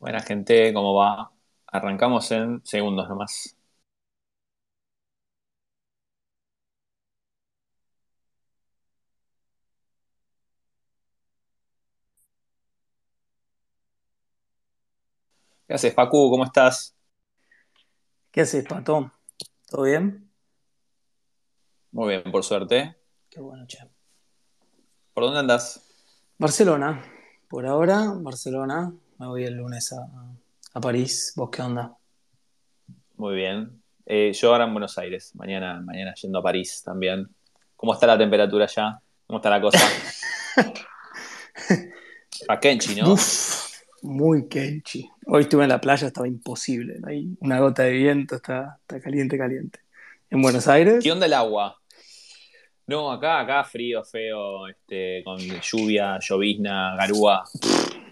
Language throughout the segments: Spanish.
Buena gente, ¿cómo va? Arrancamos en segundos nomás. ¿Qué haces, Facu? ¿Cómo estás? ¿Qué haces, Pato? ¿Todo bien? Muy bien, por suerte. Qué bueno, che. ¿Por dónde andas? Barcelona. Por ahora, Barcelona. Me voy el lunes a, a París. ¿Vos qué onda? Muy bien. Eh, yo ahora en Buenos Aires, mañana, mañana yendo a París también. ¿Cómo está la temperatura allá? ¿Cómo está la cosa? A Kenchi, ¿no? Uf, muy kenchi. Hoy estuve en la playa, estaba imposible. No hay una gota de viento, está, está caliente, caliente. En Buenos Aires, ¿Qué onda el agua? No, acá, acá frío, feo, este, con lluvia, llovizna, garúa,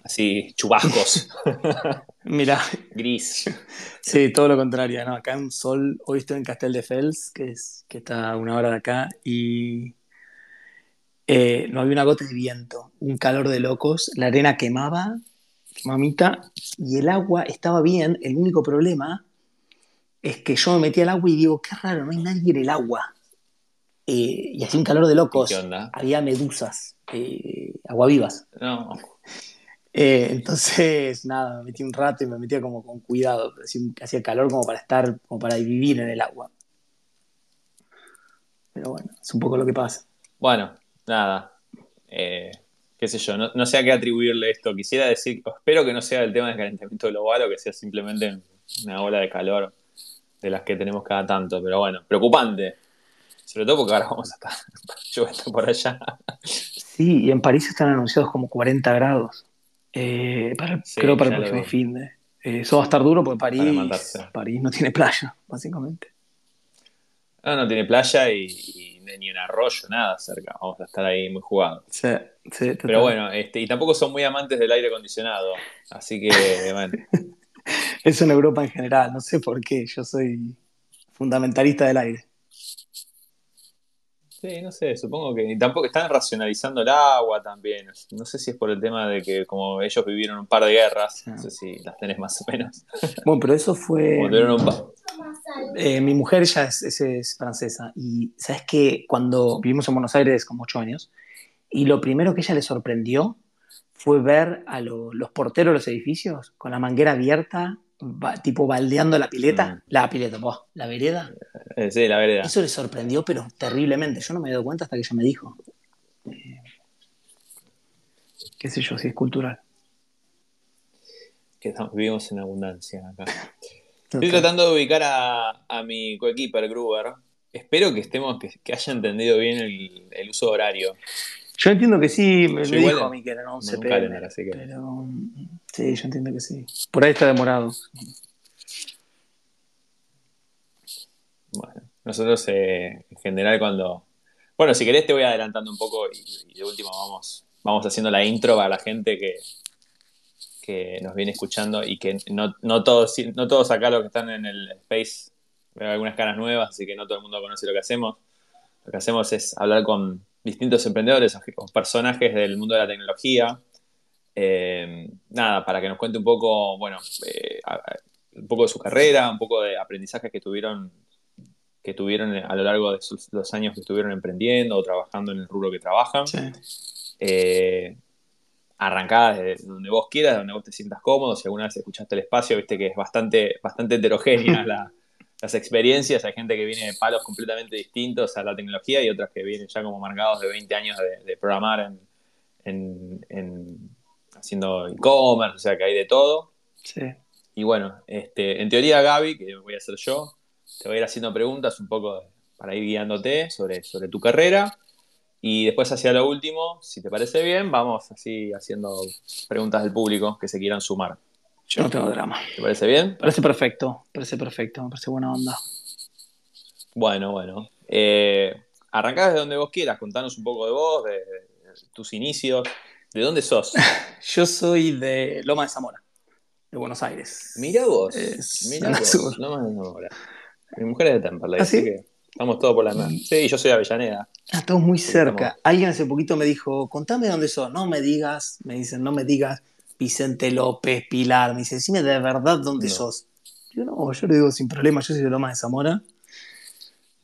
así, chubascos, mira, gris. sí, todo lo contrario, ¿no? Acá un sol, hoy estoy en Castel de Fels, que, es, que está a una hora de acá, y eh, no había una gota de viento, un calor de locos, la arena quemaba, mamita, y el agua estaba bien, el único problema es que yo me metí al agua y digo, qué raro, no hay nadie en el agua. Eh, y hacía un calor de locos, ¿Qué onda? había medusas, eh, aguavivas. No, Eh, entonces, nada, me metí un rato y me metía como con cuidado, hacía, calor como para estar, como para vivir en el agua. Pero bueno, es un poco lo que pasa. bueno, nada, eh, qué sé yo, no, no sé a qué atribuirle esto. Quisiera decir, espero que no sea el tema del calentamiento global o que sea simplemente una ola de calor de las que tenemos cada tanto, pero bueno, preocupante. Sobre todo porque ahora vamos a estar lloviendo por allá. Sí, y en París están anunciados como 40 grados. Eh, para Sí, creo para el próximo fin de. eh, eso va a estar duro porque París. París no tiene playa, básicamente. No, no tiene playa y, y ni un arroyo, nada cerca. Vamos a estar ahí muy jugados. Sí, sí, Pero bueno, este, y tampoco son muy amantes del aire acondicionado. Así que, bueno, Eso en Europa en general, no sé por qué, yo soy fundamentalista del aire. Sí, no sé, supongo que y tampoco están racionalizando el agua también. No sé si es por el tema de que como ellos vivieron un par de guerras, no sé si las tenés más o menos. Bueno, pero eso fue. Eh, mi mujer ya es, es- es francesa y sabes que cuando vivimos en Buenos Aires como ocho años y lo primero que ella le sorprendió fue ver a lo- los porteros de los edificios con la manguera abierta, ba- tipo baldeando la pileta, Mm. la pileta, po, la vereda. eh, sí, la vereda. Eso le sorprendió, pero terriblemente. Yo no me he dado cuenta hasta que ella me dijo. Eh, qué sé yo, si es cultural. Que estamos- vivimos en abundancia acá. Estoy tratando de ubicar a, a mi coequiper, Gruber. Espero que estemos, que, que haya entendido bien el, el uso horario. Yo entiendo que sí, me, dijo a mí que eran 11 en un pm, calendar, así que- pero sí, yo entiendo que sí. Por ahí está demorado. Bueno, nosotros eh, en general cuando... Bueno, si querés te voy adelantando un poco y, y de último vamos, vamos haciendo la intro para la gente que, que nos viene escuchando y que no, no, todos, no todos acá los que están en el Space veo algunas caras nuevas, así que no todo el mundo conoce lo que hacemos. Lo que hacemos es hablar con distintos emprendedores o personajes del mundo de la tecnología. Eh, nada, para que nos cuente un poco, bueno, eh, un poco de su carrera, un poco de aprendizajes que tuvieron que tuvieron a lo largo de sus- los años que estuvieron emprendiendo o trabajando en el rubro que trabajan. Sí. Eh, arrancá desde donde vos quieras, donde vos te sientas cómodo. Si alguna vez escuchaste el espacio, viste que es bastante, bastante heterogénea la- las experiencias. Hay gente que viene de palos completamente distintos a la tecnología y otras que vienen ya como marcados de 20 años de, de programar en, en- en- haciendo e-commerce, o sea que hay de todo. Sí. Y bueno, este, en teoría, Gaby, que voy a hacer yo, te voy a ir haciendo preguntas un poco para ir guiándote sobre, sobre tu carrera. Y después, hacia lo último, si te parece bien, vamos así haciendo preguntas del público que se quieran sumar. Yo no tengo drama. ¿Te parece bien? Parece perfecto, parece perfecto, me parece buena onda. Bueno, bueno. Eh, arrancá desde donde vos quieras, contanos un poco de vos, de, de tus inicios, de dónde sos. Yo soy de Loma de Zamora, de Buenos Aires. Mirá vos, zona vos, sur. más de Zamora. Mi mujer es de Temperley, ¿Ah, así sí? que estamos todos por la misma. Sí, yo soy de Avellaneda. Ah, Estamos muy cerca. estamos- Alguien hace poquito me dijo, contame dónde sos. No me digas, me dicen, no me digas. Vicente López, Pilar. Me dice, decime de verdad dónde sos. Yo no, yo le digo sin problema, yo soy de Lomas de Zamora.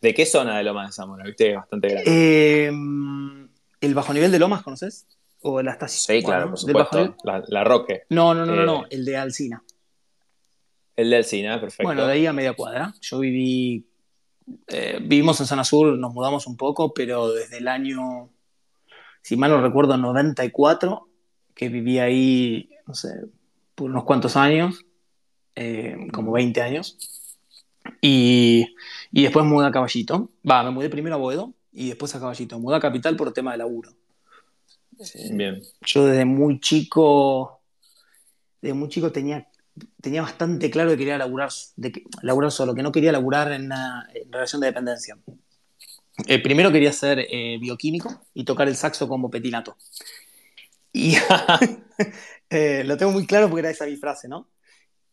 ¿De qué zona de Lomas de Zamora? Viste, bastante grande. Eh, ¿El bajo nivel de Lomas conoces? ¿O la estación? Sí, claro, por supuesto. La, Roque. No, no, no, no, no, eh, el de Alcina. El de Alcina, perfecto. Bueno, de ahí a media cuadra. Yo viví. Eh, vivimos en zona sur, nos mudamos un poco, pero desde el año, si mal no recuerdo, 94, que viví ahí, no sé, por unos cuantos años, eh, como 20 años. Y, y después mudé a Caballito. Va, me mudé primero a Boedo y después a Caballito. Mudé a Capital por tema de laburo. Bien. Yo desde muy chico, desde muy chico tenía tenía bastante claro que quería laburar, de que, laburar solo, que no quería laburar en una relación de dependencia. Eh, primero quería ser eh, bioquímico y tocar el saxo como petinato. Y eh, lo tengo muy claro porque era esa mi frase, ¿no?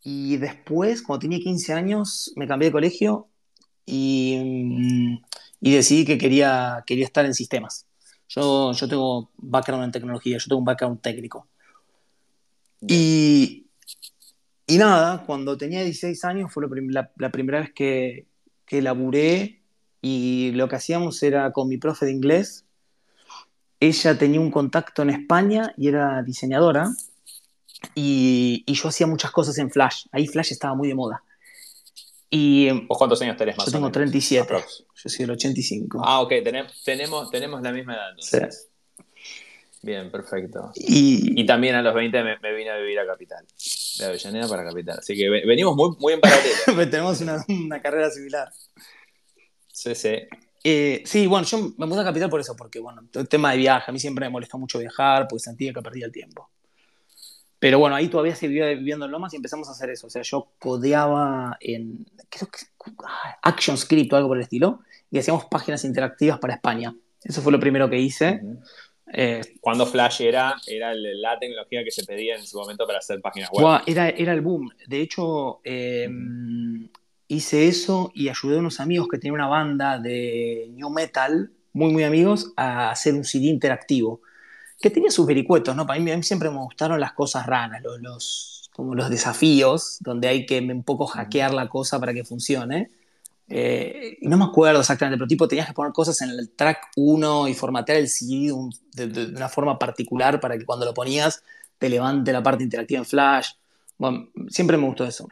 Y después, cuando tenía 15 años, me cambié de colegio y, mm, y decidí que quería, quería estar en sistemas. Yo, yo tengo background en tecnología, yo tengo un background técnico. Y, y nada, cuando tenía 16 años fue la, primera vez que, que laburé y lo que hacíamos era con mi profe de inglés. Ella tenía un contacto en España y era diseñadora y, y yo hacía muchas cosas en Flash. Ahí Flash estaba muy de moda. Y, ¿Vos cuántos años tenés más? Yo tengo 37. Yo soy del 85. Ah, ok, tenemos, tenemos la misma edad. Sí. Bien, perfecto. Y, y, también a los 20 me, me vine a vivir a Capital de Avellaneda para Capital. Así que venimos muy, muy en paralelo. Tenemos una, una, carrera similar. Sí, sí. Eh, sí, bueno, yo me mudé a Capital por eso, porque, bueno, el tema de viaje, a mí siempre me molestó mucho viajar, porque sentía que perdía el tiempo. Pero bueno, ahí todavía seguía viviendo en Lomas y empezamos a hacer eso. O sea, yo codeaba en, creo que, ah, ActionScript o algo por el estilo, y hacíamos páginas interactivas para España. Eso fue lo primero que hice. Eh, Cuando Flash era, era la tecnología que se pedía en su momento para hacer páginas web. era, era el boom. De hecho, em, hice eso y ayudé a unos amigos que tenían una banda de new metal, muy, muy amigos, a hacer un CD interactivo. Que tenía sus vericuetos, ¿no? Para mí, a mí siempre me gustaron las cosas raras, los, los, como los desafíos, donde hay que un poco hackear la cosa para que funcione. Eh, y no me acuerdo exactamente, pero tipo tenías que poner cosas en el track 1 y formatear el CD de, una forma particular para que cuando lo ponías te levante la parte interactiva en Flash. Bueno, siempre me gustó eso.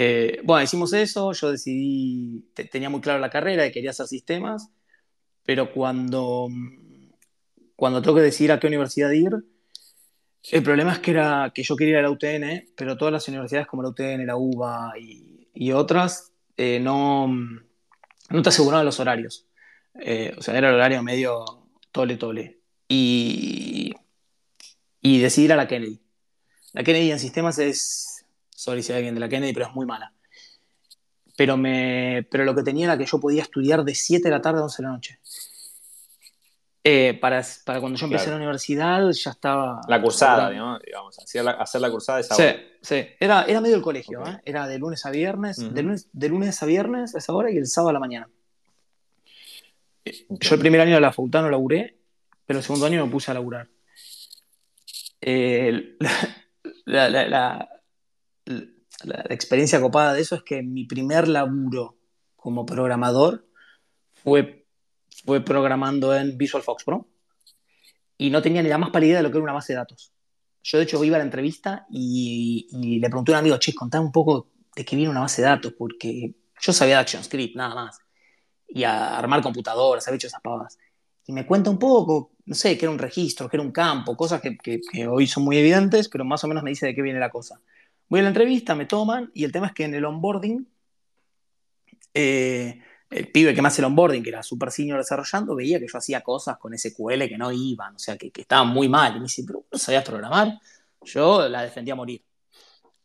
Eh, bueno, hicimos eso, yo decidí, tenía muy claro la carrera y quería hacer sistemas, pero cuando, cuando tengo que decidir a qué universidad ir, el problema es que, era, que yo quería ir a la UTN, pero todas las universidades como la UTN, la UBA y, y otras eh, no, no te aseguraban los horarios. Eh, o sea, era el horario medio tole tole. Y, y decidí ir a la Kennedy. La Kennedy en sistemas es, sorry si hay alguien de la Kennedy, pero es muy mala. Pero, me, pero lo que tenía era que yo podía estudiar de 7 de la tarde a 11 de la noche. Eh, para, para, cuando yo empecé la universidad ya estaba... La cursada, digamos, hacer la, hacer la cursada esa Sí, sí, era, era medio el colegio, ¿eh? era de lunes a viernes, de, lunes, de lunes a viernes a esa hora y el sábado a la mañana. Yo el primer año de la facultad no laburé, pero el segundo año me puse a laburar. Eh, la, la, la, la, experiencia copada de eso es que mi primer laburo como programador fue fue programando en Visual Fox Pro y no tenía ni la más pálida de lo que era una base de datos. Yo, de hecho, iba a la entrevista y, le pregunté a un amigo, che, contame un poco de qué viene una base de datos, porque yo sabía de ActionScript, nada más. Y a armar computadoras, había hecho esas pavadas. Y me cuenta un poco, no sé, que era un registro, que era un campo, cosas que, que, hoy son muy evidentes, pero más o menos me dice de qué viene la cosa. Voy a la entrevista, me toman, y el tema es que en el onboarding eh, el pibe que me hace el onboarding, que era super senior desarrollando, veía que yo hacía cosas con SQL que no iban, o sea, que, que estaban muy mal. Y me dice, pero no sabías programar. Yo la defendía a morir.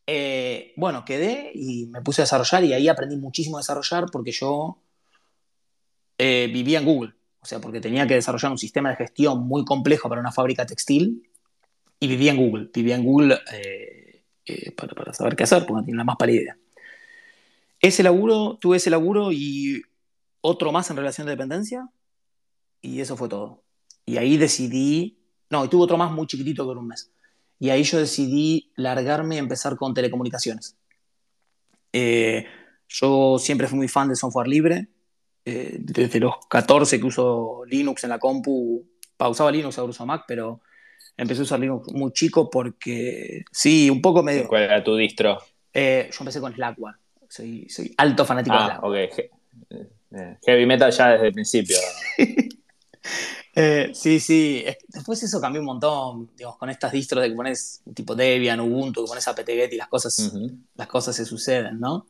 Eh, bueno, quedé y me puse a desarrollar y ahí aprendí muchísimo a desarrollar porque yo eh, vivía en Google. O sea, porque tenía que desarrollar un sistema de gestión muy complejo para una fábrica textil y vivía en Google. Vivía en Google para, para, saber qué hacer, porque no tenía la más pálida idea. Ese laburo, tuve ese laburo y otro más en relación de dependencia y eso fue todo. Y ahí decidí, no, y tuve otro más muy chiquitito que un mes. y ahí yo decidí largarme y empezar con telecomunicaciones. Eh, yo siempre fui muy fan de software libre. Eh, desde los 14 que uso Linux en la compu, pausaba Linux, ahora uso Mac, pero empecé a usar Linux muy chico porque, sí, un poco medio... ¿Cuál era tu distro? Eh, yo empecé con Slackware. Soy, soy alto fanático de Ah, Slackware. ok. Heavy metal ya desde el principio. Eh, sí, sí. Es- Después eso cambió un montón, digamos, con estas distros de que pones tipo Debian, Ubuntu, que pones apt-get y las cosas, las cosas se suceden, ¿no?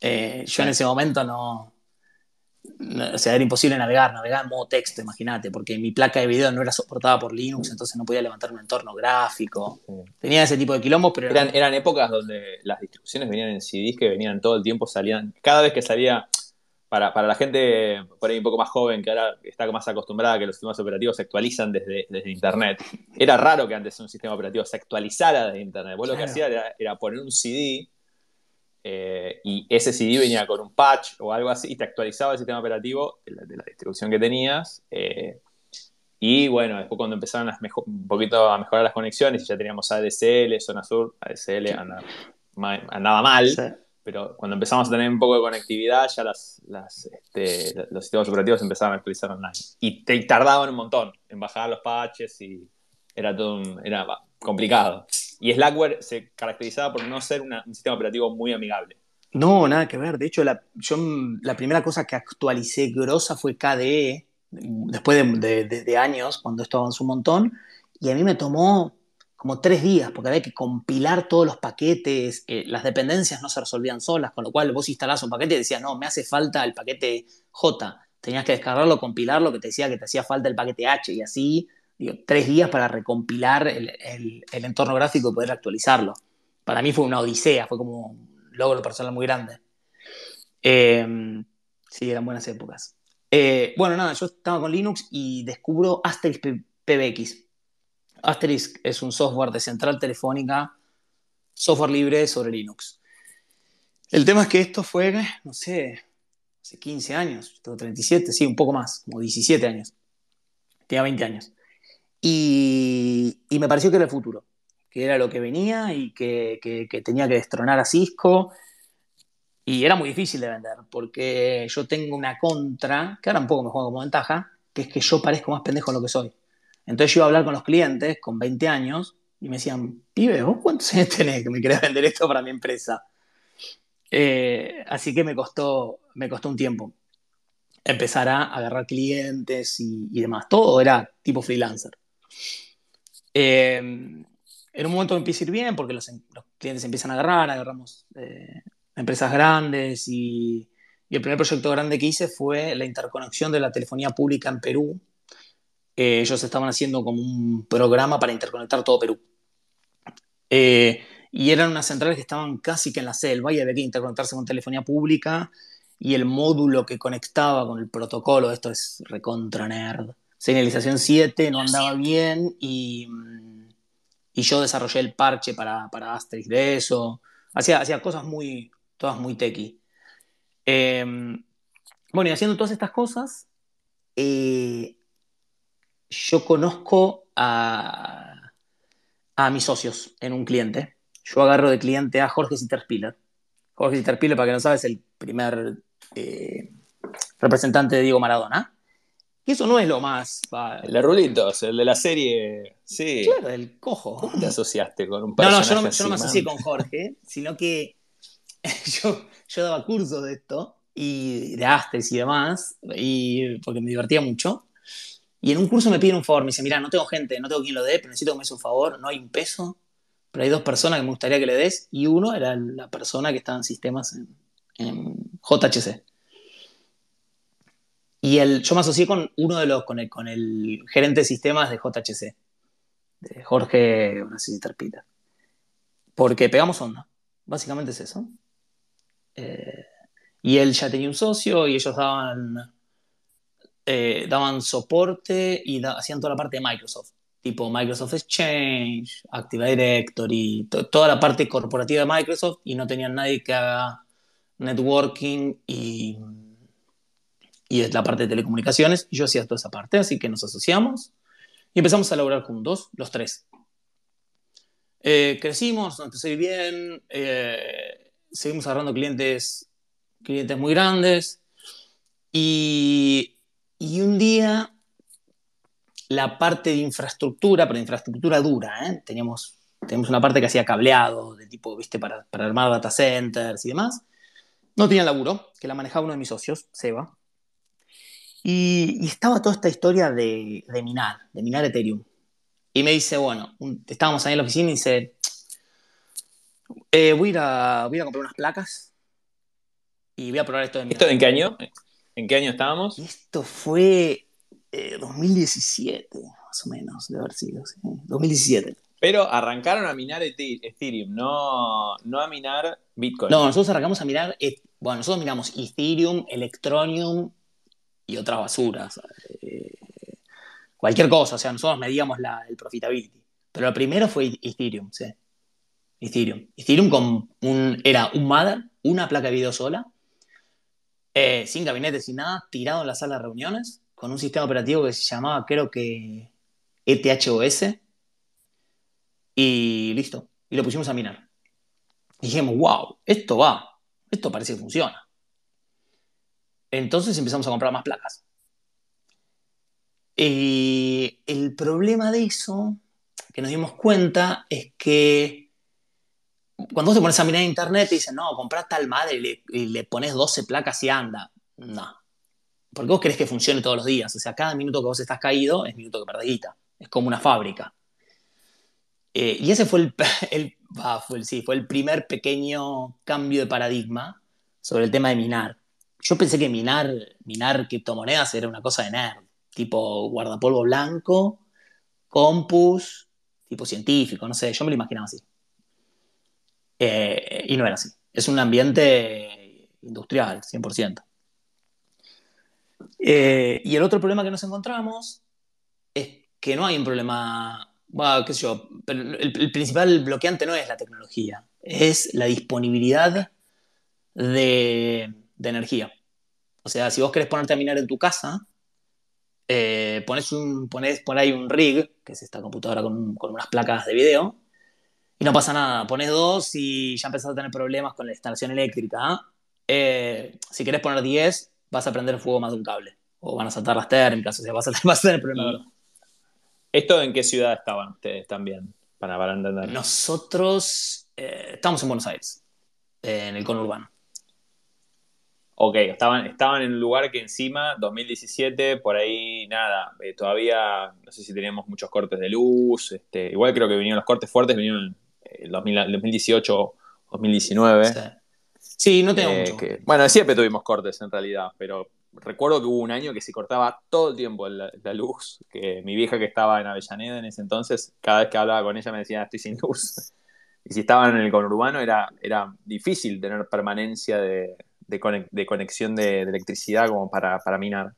Eh, yo en ese momento no- O sea, era imposible navegar, navegar en modo texto, imagínate, porque mi placa de video no era soportada por Linux, entonces no podía levantar un entorno gráfico. Sí. Tenía ese tipo de quilombos, pero Eran, eran épocas donde las distribuciones venían en CDs que venían todo el tiempo, salían. Cada vez que salía, para, para la gente por ahí un poco más joven, que ahora está más acostumbrada a que los sistemas operativos se actualizan desde, desde Internet, era raro que antes un sistema operativo se actualizara desde Internet. Vos lo que hacías era, era poner un CD eh, y ese CD venía con un patch o algo así y te actualizaba el sistema operativo de la, de la distribución que tenías. eh, y bueno, después cuando empezaron mejo- un poquito a mejorar las conexiones y ya teníamos ADSL, Zona Sur, ADSL andaba, andaba mal, Sí. pero cuando empezamos a tener un poco de conectividad ya las, las, este, los sistemas operativos empezaban a actualizar online. Y te tardaban un montón en bajar los patches y era todo un- era complicado. Y Slackware se caracterizaba por no ser una- un sistema operativo muy amigable. No, nada que ver. De hecho, la, yo la primera cosa que actualicé grosa fue KDE, después de, de- de- de años, cuando esto avanzó un montón, y a mí me tomó como tres días, porque había que compilar todos los paquetes, eh, las dependencias no se resolvían solas, con lo cual vos instalás un paquete y decías, no, me hace falta el paquete J, tenías que descargarlo, compilarlo, que te decía que te hacía falta el paquete H, y así, digo, tres días para recompilar el, el- el entorno gráfico y poder actualizarlo. Para mí fue una odisea, fue como un logro personal muy grande. Eh, sí, eran buenas épocas. Eh, bueno, nada, yo estaba con Linux y descubro Asterisk PBX. Asterisk es un software de central telefónica, software libre sobre Linux. El tema es que esto fue, no sé, hace 15 años, tengo 37, sí, un poco más, como 17 años. Tenía 20 años. Y, me pareció que era el futuro, que era lo que venía y que, que- tenía que destronar a Cisco. Y era muy difícil de vender, porque yo tengo una contra, que ahora un poco me juego como ventaja, que es que yo parezco más pendejo de lo que soy. Entonces yo iba a hablar con los clientes con 20 años y me decían, pibe, ¿vos cuántos años tenés que me querés vender esto para mi empresa? Eh, así que me costó, me costó un tiempo empezar a agarrar clientes y demás. Todo era tipo freelancer. Eh, en un momento me empieza a ir bien porque los, los clientes empiezan a agarrar, agarramos eh, empresas grandes y, y el primer proyecto grande que hice fue la interconexión de la telefonía pública en Perú. Eh, ellos estaban haciendo como un programa para interconectar todo Perú. Eh, y eran unas centrales que estaban casi que en la selva y había que interconectarse con telefonía pública y el módulo que conectaba con el protocolo, esto es recontra nerd, señalización 7 no andaba bien y, mm, y yo desarrollé el parche para, para Asterix de eso. Hacía, hacía cosas muy, todas muy techy. Eh, bueno, y haciendo todas estas cosas, eh, yo conozco a, a mis socios en un cliente. Yo agarro de cliente a Jorge Sitterspiller. Jorge Sitterspiller, para que no sabes, es el primer eh, representante de Diego Maradona. Y eso no es lo más. va, El de Rulitos, el de la serie. Sí. claro, el cojo. ¿Cómo te asociaste con un No, personaje no, yo no, me- así, yo no me asocié con Jorge, sino que yo, yo daba cursos de esto, y de Astres y demás, y, porque me divertía mucho. Y en un curso me piden un favor, me dice, mira, no tengo gente, no tengo quien lo dé, pero necesito que me des un favor, no hay un peso, pero hay dos personas que me gustaría que le des, y uno era la persona que estaba en sistemas en, en JHC. Y el, yo me asocié con uno de los, con el, con el gerente de sistemas de JHC, de Jorge, si Terpita. Porque pegamos onda, básicamente es eso. Eh, y él ya tenía un socio y ellos daban, eh, daban soporte y hacían toda la parte de Microsoft, tipo Microsoft Exchange, Active Directory, to- toda la parte corporativa de Microsoft y no tenían nadie que haga networking y, y es la parte de telecomunicaciones. Y yo hacía toda esa parte, así que nos asociamos y empezamos a lograr juntos, los tres. Eh, crecimos, nos empezó bien, eh, seguimos agarrando clientes, clientes muy grandes y, y un día la parte de infraestructura, pero infraestructura dura, ¿eh? teníamos, teníamos una parte que hacía cableado, de tipo, viste, para, para armar data centers y demás. No tenía laburo, que la manejaba uno de mis socios, Seba. Y, y estaba toda esta historia de, de, minar, de minar Ethereum. Y me dice, bueno, un, estábamos ahí en la oficina y dice, eh, voy, a ir a, voy a comprar unas placas y voy a probar esto de minar. ¿Esto en qué año? ¿En qué año estábamos? Esto fue eh, 2017, más o menos, de haber sido, sí. 2017. Pero arrancaron a minar Ethereum, no, no a minar Bitcoin. No, nosotros arrancamos a minar, eh, bueno, nosotros miramos Ethereum, Electronium y otras basuras. Eh, cualquier cosa, o sea, nosotros medíamos la, el profitability. Pero lo primero fue Ethereum, sí. Ethereum. Ethereum con un, era un Mother, una placa de video sola, eh, sin gabinete, sin nada, tirado en la sala de reuniones, con un sistema operativo que se llamaba, creo que ETHOS, y listo. Y lo pusimos a minar. Dijimos, wow, esto va, esto parece que funciona. Entonces empezamos a comprar más placas. Y el problema de eso, que nos dimos cuenta, es que cuando vos te pones a mirar en internet y dicen, no, comprá tal madre y le, pones 12 placas y anda. No. Porque vos querés que funcione todos los días. O sea, cada minuto que vos estás caído es minuto que perdés guita. Es como una fábrica. Eh, y ese fue el, fue sí, fue el primer pequeño cambio de paradigma sobre el tema de minar. Yo pensé que minar, minar criptomonedas era una cosa de nerd, tipo guardapolvo blanco, compus, tipo científico, no sé, yo me lo imaginaba así. Eh, y no era así. Es un ambiente industrial, 100%. Eh, y el otro problema que nos encontramos es que no hay un problema bueno, qué sé yo, pero el, el, principal bloqueante no es la tecnología, es la disponibilidad de, de, energía. O sea, si vos querés ponerte a minar en tu casa, eh, pones, un, pones por ahí un rig, que es esta computadora con, con, unas placas de video, y no pasa nada. Pones dos y ya empezás a tener problemas con la instalación eléctrica. Eh, si querés poner 10, vas a prender fuego más de un cable. O van a saltar las térmicas, o sea, vas a, vas a tener problemas. ¿Esto en qué ciudad estaban ustedes también? Para, para entender. Nosotros eh, estamos en Buenos Aires, eh, en el conurbano. Ok, estaban, estaban en un lugar que encima, 2017, por ahí nada, eh, todavía no sé si teníamos muchos cortes de luz, este, igual creo que vinieron los cortes fuertes, vinieron en 2018, 2019. Sí, sí no tengo mucho. Que, bueno, siempre tuvimos cortes en realidad, pero recuerdo que hubo un año que se cortaba todo el tiempo la, la, luz, que mi vieja que estaba en Avellaneda en ese entonces, cada vez que hablaba con ella me decía, estoy sin luz. Y si estaban en el conurbano era, era difícil tener permanencia de, de, conex, de conexión de, electricidad como para, para minar.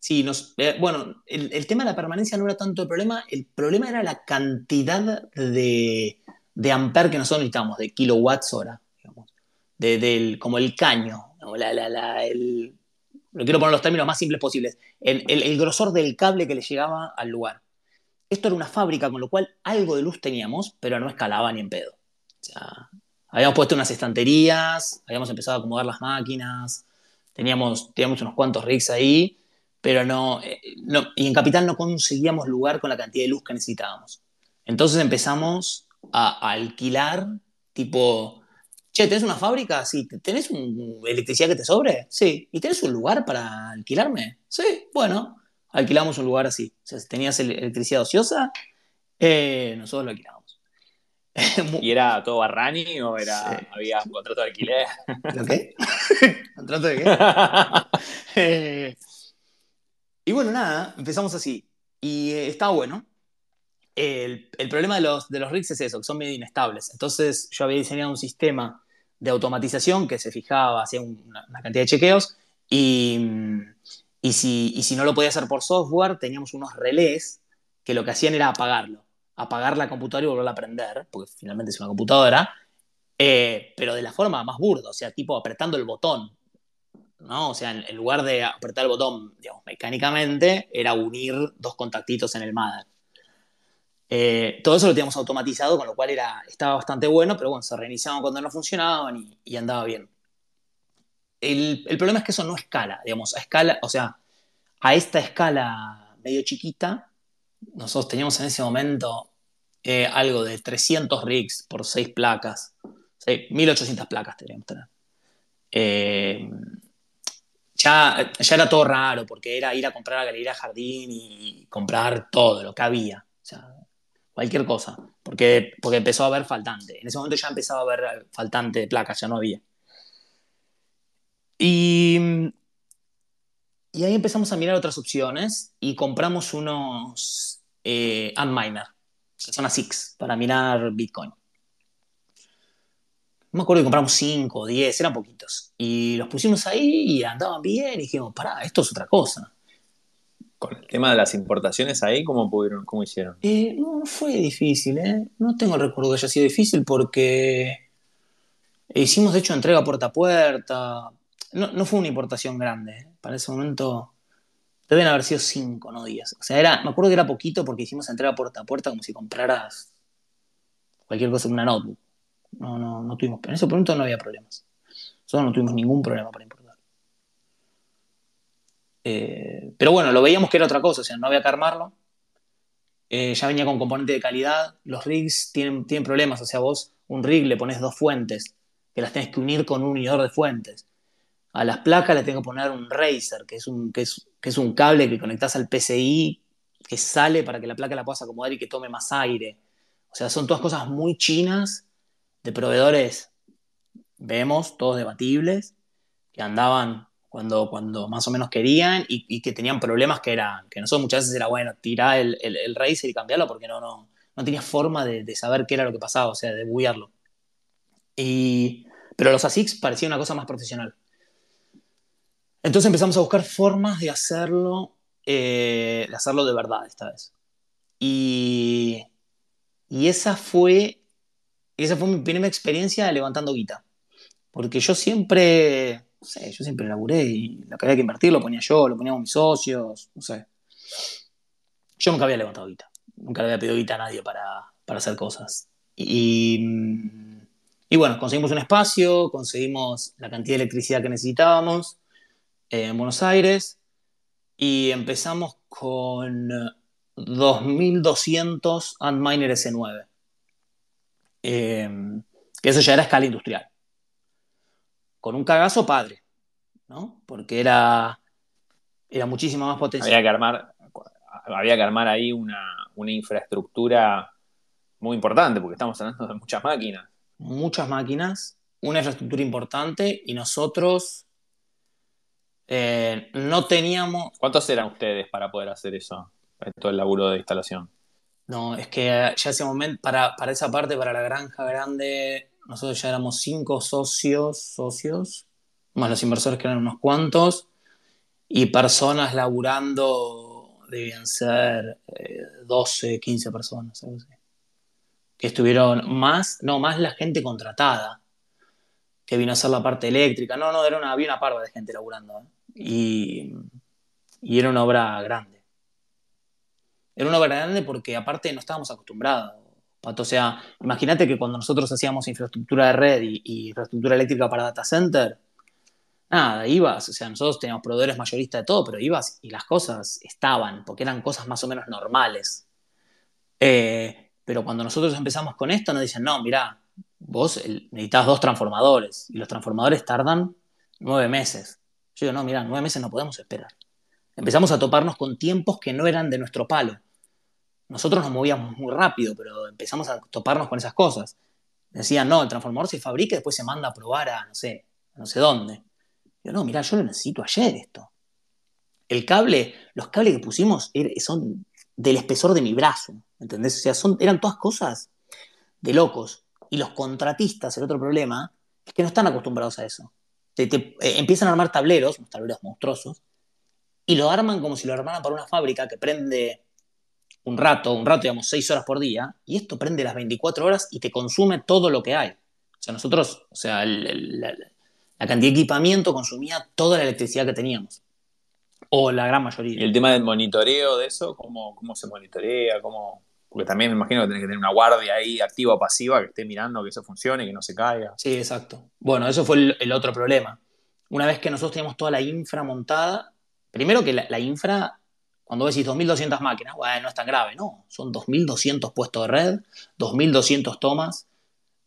Sí, nos, eh, bueno, el, el, tema de la permanencia no era tanto el problema, el problema era la cantidad de, de amper que nosotros necesitábamos, de kilowatts hora, digamos, de, del, como el caño, la, la, la, el, lo quiero poner los términos más simples posibles, el, el, grosor del cable que le llegaba al lugar. Esto era una fábrica, con lo cual algo de luz teníamos, pero no escalaba ni en pedo. O sea, habíamos puesto unas estanterías, habíamos empezado a acomodar las máquinas, teníamos, teníamos unos cuantos rigs ahí, pero no, eh, no, y en Capital no conseguíamos lugar con la cantidad de luz que necesitábamos. Entonces empezamos a, a alquilar, tipo, Che, ¿tenés una fábrica? Sí. ¿Tenés un electricidad que te sobre? Sí. ¿Y tenés un lugar para alquilarme? Sí. Bueno, alquilamos un lugar así. O sea, si tenías electricidad ociosa, eh, nosotros lo alquilábamos. ¿Y era todo barrani o era, sí. había un contrato de alquiler? ¿Lo qué? ¿Contrato de qué? eh, y bueno, nada, empezamos así. Y eh, estaba bueno. El, el, problema de los, de los rigs es eso, que son medio inestables. Entonces yo había diseñado un sistema de automatización que se fijaba, hacía una, una cantidad de chequeos y, y, si, y si no lo podía hacer por software, teníamos unos relés que lo que hacían era apagarlo, apagar la computadora y volverla a prender, porque finalmente es una computadora, eh, pero de la forma más burda, o sea, tipo apretando el botón, ¿no? O sea, en, lugar de apretar el botón, digamos, mecánicamente, era unir dos contactitos en el mother. Eh, todo eso lo teníamos automatizado, con lo cual era, estaba bastante bueno, pero bueno, se reiniciaban cuando no funcionaban y, andaba bien. El, el, problema es que eso no escala, digamos, a escala, o sea, a esta escala medio chiquita, nosotros teníamos en ese momento eh, algo de 300 rigs por 6 placas, 1800 placas teníamos que tener. Eh, ya, era todo raro, porque era ir a comprar a Galería Jardín y comprar todo lo que había. Cualquier cosa. Porque, porque empezó a haber faltante. En ese momento ya empezaba a haber faltante de placas, ya no había. Y, y ahí empezamos a mirar otras opciones y compramos unos eh, Antminer, son ASICs, para minar Bitcoin no me acuerdo que compramos 5 o 10, eran poquitos. Y los pusimos ahí y andaban bien y dijimos, pará, esto es otra cosa. Con el tema de las importaciones ahí, ¿cómo, pudieron, cómo hicieron? Eh, no, fue difícil, ¿eh? No tengo el recuerdo que haya sido difícil porque hicimos, de hecho, entrega puerta a puerta. No, fue una importación grande, ¿eh? Para ese momento deben haber sido 5, no 10. O sea, era, me acuerdo que era poquito porque hicimos entrega puerta a puerta como si compraras cualquier cosa en una notebook. No, no, no tuvimos. En ese momento no había problemas. Nosotros no tuvimos ningún problema para importar. Eh, pero bueno, lo veíamos que era otra cosa, o sea, no había que armarlo. Eh, ya venía con componente de calidad. Los rigs tienen, tienen problemas, o sea, vos un rig le pones dos fuentes, que las tenés que unir con un unidor de fuentes. A las placas le tengo que poner un Razer, que es un, que es, que es un cable que conectás al PCI, que sale para que la placa la puedas acomodar y que tome más aire. O sea, son todas cosas muy chinas de proveedores, vemos, todos debatibles, que andaban cuando, cuando más o menos querían y, que tenían problemas que eran, que nosotros muchas veces era, bueno, tirar el, el, Razer y cambiarlo porque no, no, no tenía forma de, saber qué era lo que pasaba, o sea, de buguearlo. Y, pero los ASICs parecían una cosa más profesional. Entonces empezamos a buscar formas de hacerlo, eh, de hacerlo de verdad esta vez. Y, y esa fue esa fue mi primera experiencia levantando guita. Porque yo siempre, no sé, yo siempre laburé y lo que había que invertir lo ponía yo, lo poníamos mis socios, no sé. Yo nunca había levantado guita. Nunca le había pedido guita a nadie para, hacer cosas. Y, y, bueno, conseguimos un espacio, conseguimos la cantidad de electricidad que necesitábamos en Buenos Aires y empezamos con 2200 Antminer S9. Em, que eso ya era escala industrial. Con un cagazo padre, ¿no? Porque era, era muchísimo más potencia. Había que armar, había que armar ahí una, infraestructura muy importante, porque estamos hablando de muchas máquinas. Muchas máquinas, una infraestructura importante y nosotros eh, no teníamos... ¿Cuántos eran ustedes para poder hacer eso? Todo el laburo de instalación. No, es que ya ese momento, para, para esa parte, para la granja grande, nosotros ya éramos cinco socios, socios, más los inversores que eran unos cuantos, y personas laburando debían ser 12, eh, 15 personas, algo así. Que estuvieron más, no, más la gente contratada, que vino a hacer la parte eléctrica. No, no, era una, había una parva de gente laburando. ¿eh? Y, y era una obra grande. Era una obra grande porque aparte no estábamos acostumbrados. O sea, imagínate que cuando nosotros hacíamos infraestructura de red y, infraestructura eléctrica para data center, nada, ibas, o sea, nosotros teníamos proveedores mayoristas de todo, pero ibas y las cosas estaban, porque eran cosas más o menos normales. Eh, pero cuando nosotros empezamos con esto, nos dicen, no, mira, vos necesitas dos transformadores y los transformadores tardan nueve meses. Yo digo, no, mira, nueve meses no podemos esperar. Empezamos a toparnos con tiempos que no eran de nuestro palo nosotros nos movíamos muy rápido, pero empezamos a toparnos con esas cosas. Decían, no, el transformador se fabrica y después se manda a probar a no sé, no sé dónde. Yo, no, mira, yo lo necesito ayer esto. El cable, los cables que pusimos er, son del espesor de mi brazo, ¿entendés? O sea, son, eran todas cosas de locos. Y los contratistas, el otro problema, es que no están acostumbrados a eso. Eh, empiezan a armar tableros, unos tableros monstruosos, y lo arman como si lo armaran para una fábrica que prende un rato, un rato, digamos, seis horas por día, y esto prende las 24 horas y te consume todo lo que hay. O sea, nosotros, o sea, la, cantidad de equipamiento consumía toda la electricidad que teníamos. O la gran mayoría. ¿Y el tema del monitoreo de eso? ¿Cómo, cómo se monitorea? ¿Cómo... Porque también me imagino que tenés que tener una guardia ahí activa o pasiva que esté mirando que eso funcione, que no se caiga. Sí, exacto. Bueno, eso fue el, otro problema. Una vez que nosotros teníamos toda la infra montada, primero que la, infra, cuando decís 2.200 máquinas, bueno, no es tan grave, no, son 2.200 puestos de red, 2.200 tomas,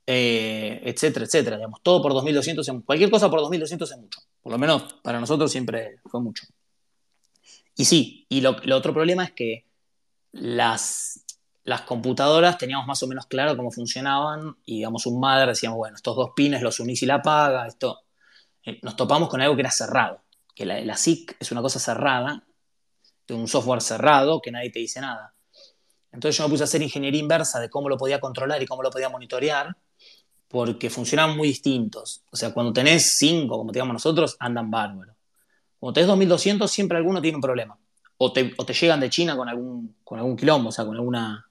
eh, etcétera, etcétera. Digamos, todo por 2.200, cualquier cosa por 2.200 es mucho. Por lo menos para nosotros siempre fue mucho. Y sí, y lo, otro problema es que las, las computadoras teníamos más o menos claro cómo funcionaban y digamos un madre decíamos, bueno, estos dos pines los unís y la apaga, esto... Eh, nos topamos con algo que era cerrado, que la, SIC es una cosa cerrada, de un software cerrado que nadie te dice nada. Entonces yo me puse a hacer ingeniería inversa de cómo lo podía controlar y cómo lo podía monitorear, porque funcionaban muy distintos. O sea, cuando tenés cinco, como digamos nosotros, andan bárbaros. Cuando tenés 2200, siempre alguno tiene un problema. O te, llegan de China con algún, con algún quilombo, o sea, con alguna,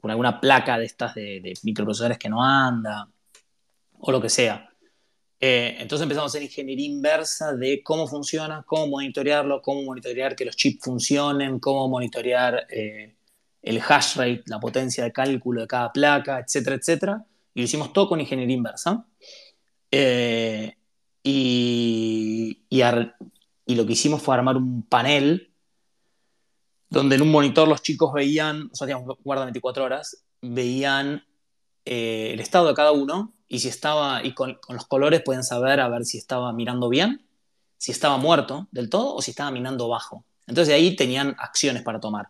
con alguna placa de estas de, microprocesadores que no anda, o lo que sea. Eh, entonces empezamos a hacer ingeniería inversa de cómo funciona, cómo monitorearlo, cómo monitorear que los chips funcionen, cómo monitorear eh, el hash rate, la potencia de cálculo de cada placa, etcétera, etcétera. Y lo hicimos todo con ingeniería inversa. Eh, y, y lo que hicimos fue armar un panel donde en un monitor los chicos veían, o sea, digamos, guarda 24 horas, veían eh, el estado de cada uno y si estaba, y con, los colores pueden saber a ver si estaba mirando bien, si estaba muerto del todo o si estaba mirando bajo. Entonces de ahí tenían acciones para tomar.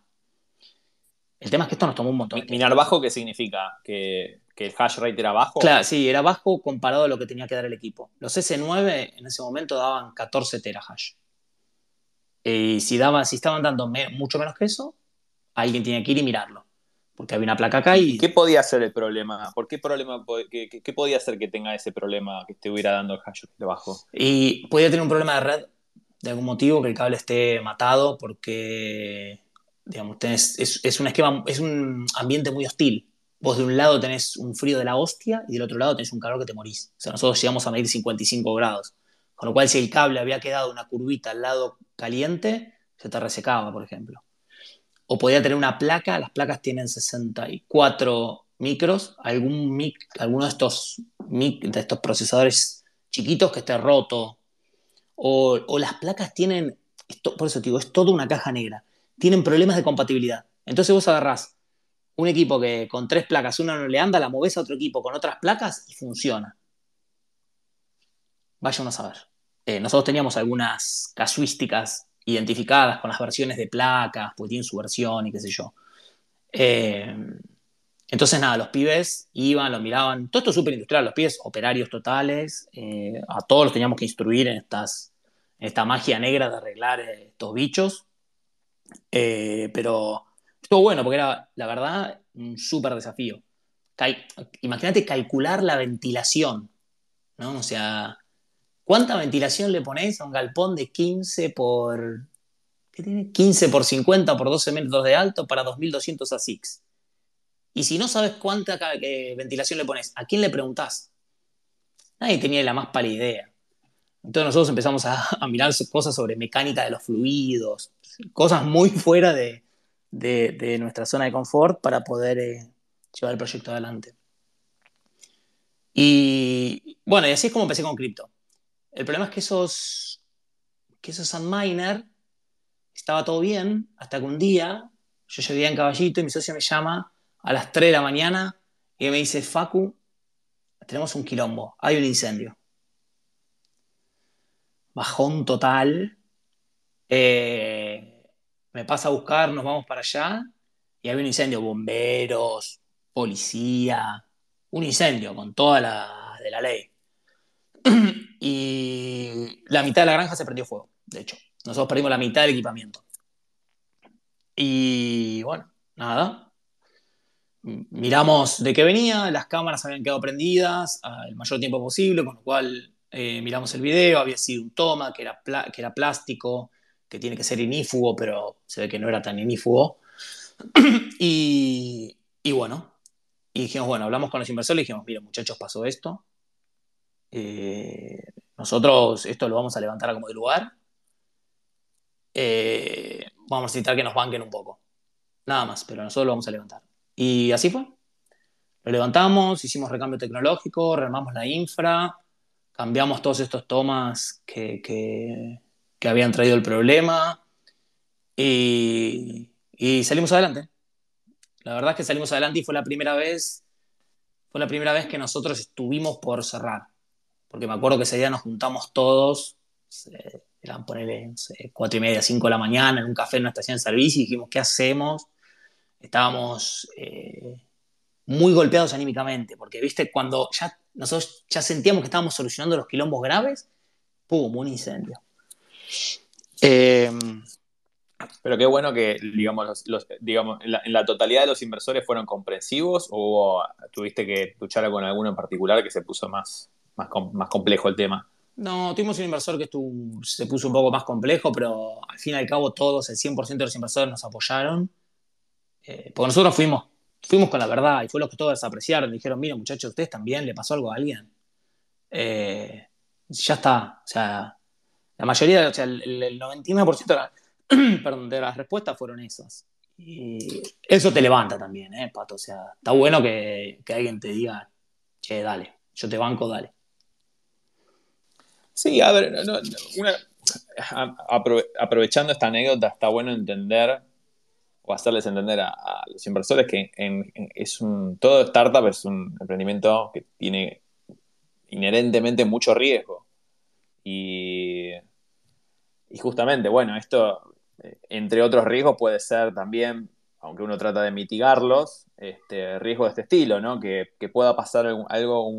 El tema es que esto nos tomó un montón. ¿Minar bajo qué significa? ¿Que, ¿Que, el hash rate era bajo? Claro, sí, era bajo comparado a lo que tenía que dar el equipo. Los S9 en ese momento daban 14 terahash. Y si, daba, si estaban dando mucho menos que eso, alguien tenía que ir y mirarlo. Porque había una placa acá y. ¿Qué podía ser el problema? ¿Por qué problema? Qué, podía ser que tenga ese problema que estuviera dando el hash debajo? Y podía tener un problema de red de algún motivo, que el cable esté matado, porque digamos, tenés, es, es, un esquema, es un ambiente muy hostil. Vos de un lado tenés un frío de la hostia y del otro lado tenés un calor que te morís. O sea, nosotros llegamos a medir 55 grados. Con lo cual, si el cable había quedado una curvita al lado caliente, se te resecaba, por ejemplo. O podía tener una placa, las placas tienen 64 micros, algún mic, alguno de estos, de estos procesadores chiquitos que esté roto. O, las placas tienen, por eso te digo, es toda una caja negra. Tienen problemas de compatibilidad. Entonces vos agarrás un equipo que con tres placas una no le anda, la moves a otro equipo con otras placas y funciona. Vaya a saber. Eh, nosotros teníamos algunas casuísticas identificadas con las versiones de placas, pues tienen su versión y qué sé yo. Eh, entonces, nada, los pibes iban, lo miraban, todo esto es súper industrial, los pibes operarios totales, eh, a todos los teníamos que instruir en, estas, en esta magia negra de arreglar estos bichos, pero estuvo bueno porque era, la verdad, un súper desafío. Imagínate calcular la ventilación, ¿no? O sea, ¿Cuánta ventilación le ponéis a un galpón de 15 por. ¿Qué tiene? 15 por 50 por 12 metros de alto para 2200 ASICs? Y si no sabes cuánta ventilación le pones, ¿a quién le preguntás? Nadie tenía la más pálida idea. Entonces nosotros empezamos a, mirar cosas sobre mecánica de los fluidos, cosas muy fuera de, nuestra zona de confort para poder eh, llevar el proyecto adelante. Y bueno, y así es como empecé con cripto. El problema es que esos, que esos Sandminer estaba todo bien hasta que un día yo llegué en caballito y mi socio me llama a las 3 de la mañana y me dice, Facu, tenemos un quilombo, hay un incendio. Bajón total. Eh, me pasa a buscar, nos vamos para allá y había un incendio, bomberos, policía, un incendio con todas las de la ley. y la mitad de la granja se prendió fuego, de hecho. Nosotros perdimos la mitad del equipamiento. Y bueno, nada. Miramos de qué venía, las cámaras habían quedado prendidas el mayor tiempo posible, con lo cual eh, miramos el video, había sido un toma que era, que era plástico, que tiene que ser inífugo, pero se ve que no era tan inífugo. y, y bueno, y dijimos, bueno, hablamos con los inversores y dijimos, mira muchachos, pasó esto, eh, nosotros esto lo vamos a levantar como de lugar. Eh, vamos a necesitar que nos banquen un poco. Nada más, pero nosotros lo vamos a levantar. Y así fue. Lo levantamos, hicimos recambio tecnológico, rearmamos la infra, cambiamos todos estos tomas que, que, habían traído el problema y, y, salimos adelante. La verdad es que salimos adelante y fue la primera vez, fue la primera vez que nosotros estuvimos por cerrar. Porque me acuerdo que ese día nos juntamos todos, eran ponerle cuatro y media, cinco de la mañana, en un café en una estación de servicio y dijimos, ¿qué hacemos? Estábamos eh, muy golpeados anímicamente, porque, viste, cuando ya nosotros ya sentíamos que estábamos solucionando los quilombos graves, ¡pum! Un incendio. Em, pero qué bueno que, digamos, digamos en la, totalidad de los inversores fueron comprensivos o tuviste que luchar con alguno en particular que se puso más, más, más complejo el tema. No, tuvimos un inversor que estuvo, se puso un poco más complejo, pero al fin y al cabo todos, el 100% de los inversores nos apoyaron. Eh, porque nosotros fuimos fuimos con la verdad y fue lo que todos apreciaron. Dijeron, mira muchachos, ¿ustedes también le pasó algo a alguien? Eh, ya está. O sea, la mayoría, o sea, el, 99% de, la, perdón, de las respuestas fueron esas. Y eso te levanta también, ¿eh, Pato? O sea, está bueno que, que alguien te diga, che, dale, yo te banco, dale. Sí, a ver, aprovechando esta anécdota, está bueno entender o hacerles entender a, los inversores que es un, todo startup es un emprendimiento que tiene inherentemente mucho riesgo. Y, y justamente, bueno, esto, eh, entre otros riesgos, puede ser también, aunque uno trata de mitigarlos, este, riesgo de este estilo, ¿no? Que, pueda pasar algo,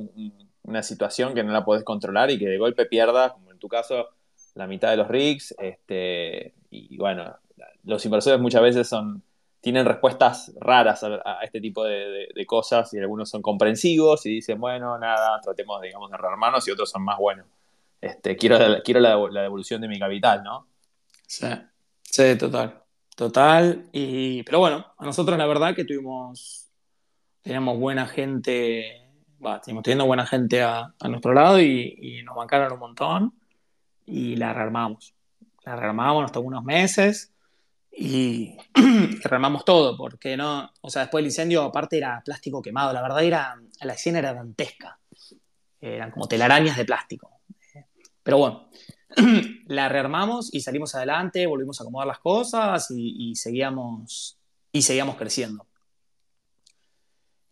una situación que no la podés controlar y que de golpe pierdas, como en tu caso, la mitad de los rigs, este, y bueno, los inversores muchas veces son, tienen respuestas raras a, este tipo de, cosas y algunos son comprensivos y dicen, bueno, nada, tratemos, digamos, de rearmarnos y otros son más buenos. Este, quiero quiero la, devolución de mi capital, ¿no? Sí, sí, total. Total. Y, pero bueno, a nosotros la verdad que tuvimos, teníamos buena gente, va, seguimos teniendo buena gente a, nuestro lado y, y, nos bancaron un montón y la rearmamos. La rearmamos, nos tomó unos meses y remamos todo, porque no, o sea, después del incendio aparte era plástico quemado, la verdad era, la escena era dantesca, eran como telarañas de plástico. Pero bueno, la rearmamos y salimos adelante, volvimos a acomodar las cosas y, seguíamos, y seguíamos creciendo.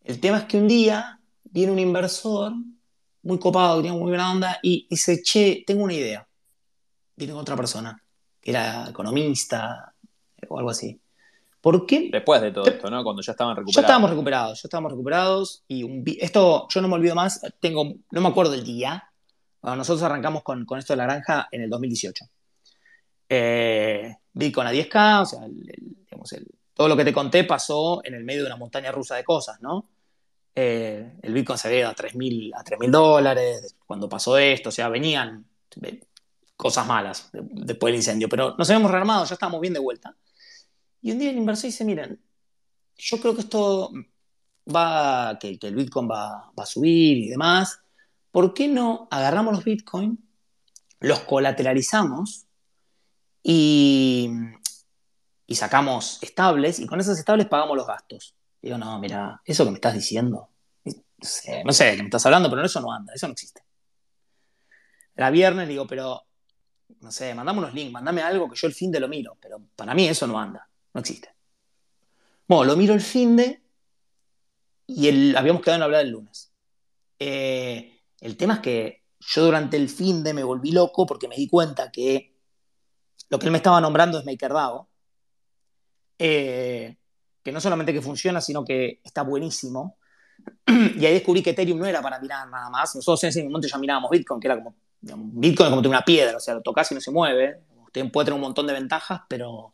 El tema es que un día viene un inversor muy copado, que tiene muy buena onda, y dice, che, tengo una idea. Viene otra persona, que era economista, o algo así. ¿Por qué? Después de todo esto, ¿no? Cuando ya estaban recuperados. Ya estábamos recuperados, ya estábamos recuperados. Y esto, yo no me olvido más, tengo, no me acuerdo el día. nosotros arrancamos con, esto de la granja en el 2018. Eh, Bitcoin a 10K, o sea, todo lo que te conté pasó en el medio de una montaña rusa de cosas, ¿no? Eh, el Bitcoin se ido a 3.000 a dólares cuando pasó esto, o sea, venían cosas malas después del incendio, pero nos habíamos rearmado, ya estábamos bien de vuelta. Y un día el inversor dice, miren, yo creo que esto va, que, el Bitcoin va, a subir y demás, ¿por qué no agarramos los Bitcoin, los colateralizamos y, y sacamos estables y con esas estables pagamos los gastos? Digo, no, mira, eso que me estás diciendo, no sé, de qué me estás hablando, pero eso no anda, eso no existe. Era viernes, digo, pero no sé, mandame unos links, mandame algo que yo el fin de lo miro, pero para mí eso no anda, no existe. Bueno, lo miro el fin de y el, habíamos quedado en hablar el lunes. Eh, el tema es que yo durante el fin de me volví loco porque me di cuenta que lo que él me estaba nombrando es MakerDAO, eh, que no solamente que funciona, sino que está buenísimo. y ahí descubrí que Ethereum no era para mirar nada más. Nosotros en ese momento ya mirábamos Bitcoin, que era como Bitcoin es como tener una piedra, o sea, lo tocas y no se mueve. Usted puede tener un montón de ventajas, pero,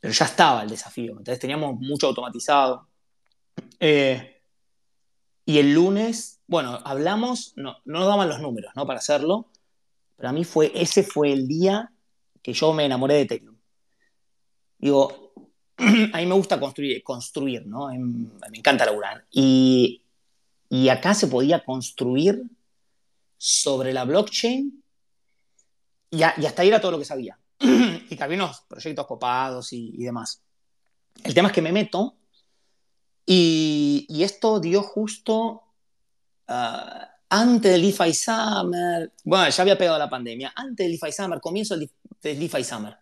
pero ya estaba el desafío. Entonces teníamos mucho automatizado. Eh, y el lunes, bueno, hablamos, no, no daban los números ¿no? para hacerlo, pero a mí fue, ese fue el día que yo me enamoré de Ethereum. Digo, a mí me gusta construir, construir ¿no? Me encanta laburar. Y, y acá se podía construir sobre la blockchain y, hasta ahí era todo lo que sabía. y que había unos proyectos copados y, demás. El tema es que me meto Y, y esto dio justo ah, antes del DeFi Summer. Bueno, ya había pegado la pandemia. Antes del DeFi Summer, comienzo del DeFi Summer.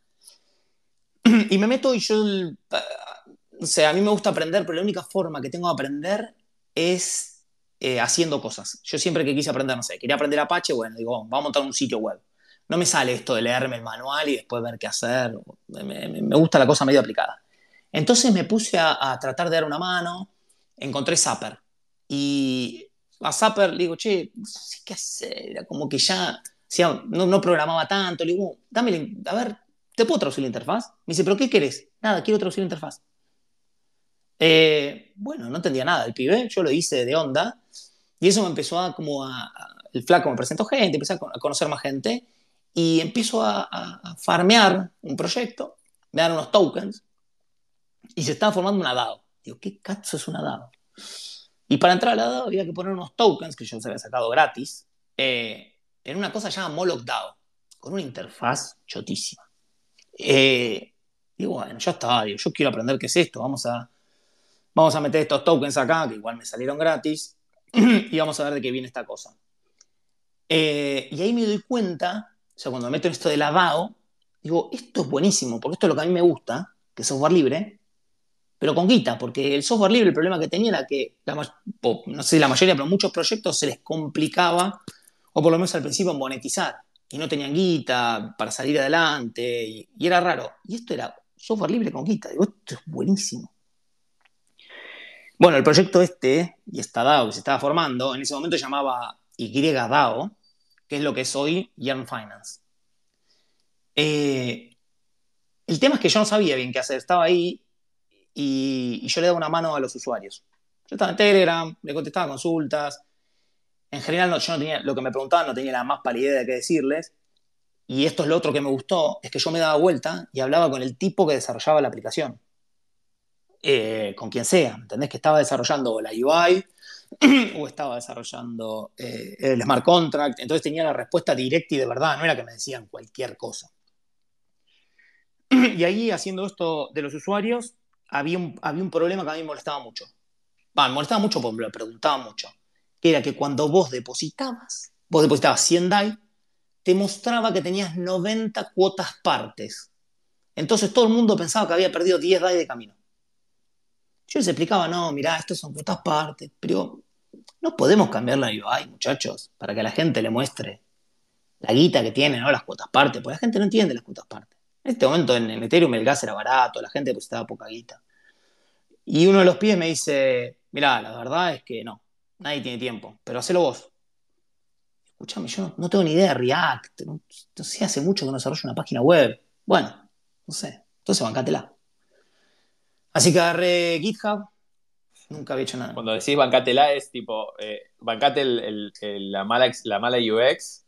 Y me meto y yo, o sea, a mí me gusta aprender, pero la única forma que tengo de aprender es eh, haciendo cosas. Yo siempre que quise aprender, no sé, quería aprender Apache, bueno, digo, vamos a montar un sitio web. No me sale esto de leerme el manual y después ver qué hacer. Me, gusta la cosa medio aplicada. Entonces me puse a, tratar de dar una mano, encontré Zapper. Y a Zapper le digo, che, no qué hacer. Como que ya, no, no programaba tanto. Le digo, dame, a ver, ¿te puedo traducir la interfaz? Me dice, ¿pero qué querés? Nada, quiero traducir la interfaz. Eh, bueno, no entendía nada el pibe, yo lo hice de onda y eso me empezó a como a, el flaco me presentó gente, empecé a conocer más gente y empiezo a, farmear un proyecto, me dan unos tokens y se estaba formando una DAO. Digo, ¿qué cazzo es una DAO? Y para entrar a la DAO había que poner unos tokens que yo se había sacado gratis eh, en una cosa llamada Moloch DAO, con una interfaz chotísima. Eh, digo, bueno, ya está, yo quiero aprender qué es esto, vamos a, vamos a meter estos tokens acá, que igual me salieron gratis, y vamos a ver de qué viene esta cosa. Eh, y ahí me doy cuenta, o sea, cuando me meto en esto de la DAO, digo, esto es buenísimo, porque esto es lo que a mí me gusta, que es software libre, pero con guita, porque el software libre, el problema que tenía era que, no sé la mayoría, pero muchos proyectos se les complicaba, o por lo menos al principio, monetizar, y no tenían guita para salir adelante, y, y era raro. Y esto era software libre con guita, digo, esto es buenísimo. Bueno, el proyecto este, y esta DAO que se estaba formando, en ese momento llamaba YDAO, que es lo que es hoy Yarn Finance. Eh, el tema es que yo no sabía bien qué hacer, estaba ahí y, yo le daba una mano a los usuarios. Yo estaba en Telegram, le contestaba consultas. En general, no, yo no tenía, lo que me preguntaban no tenía la más pálida de qué decirles. Y esto es lo otro que me gustó, es que yo me daba vuelta y hablaba con el tipo que desarrollaba la aplicación. Eh, con quien sea, ¿entendés? Que estaba desarrollando la UI o estaba desarrollando eh, el smart contract, entonces tenía la respuesta directa y de verdad, no era que me decían cualquier cosa. Y ahí, haciendo esto de los usuarios, había un, había un problema que a mí me molestaba mucho. me molestaba mucho porque me lo preguntaba mucho. Era que cuando vos depositabas, vos depositabas 100 DAI, te mostraba que tenías 90 cuotas partes. Entonces todo el mundo pensaba que había perdido 10 DAI de camino. Yo les explicaba, no, mirá, estos son cuotas partes, pero no podemos cambiar la UI, muchachos, para que la gente le muestre la guita que tienen, ¿no? Las cuotas partes, porque la gente no entiende las cuotas partes. En este momento en, Ethereum el gas era barato, la gente estaba poca guita. Y uno de los pies me dice, mirá, la verdad es que no, nadie tiene tiempo, pero hacelo vos. Escúchame, yo no, tengo ni idea de React, no, no, sé, hace mucho que no desarrollo una página web. Bueno, no sé, entonces bancátela. Así que agarré GitHub, nunca había hecho nada. Cuando decís bancatela es tipo, eh, bancate la, mala, la mala UX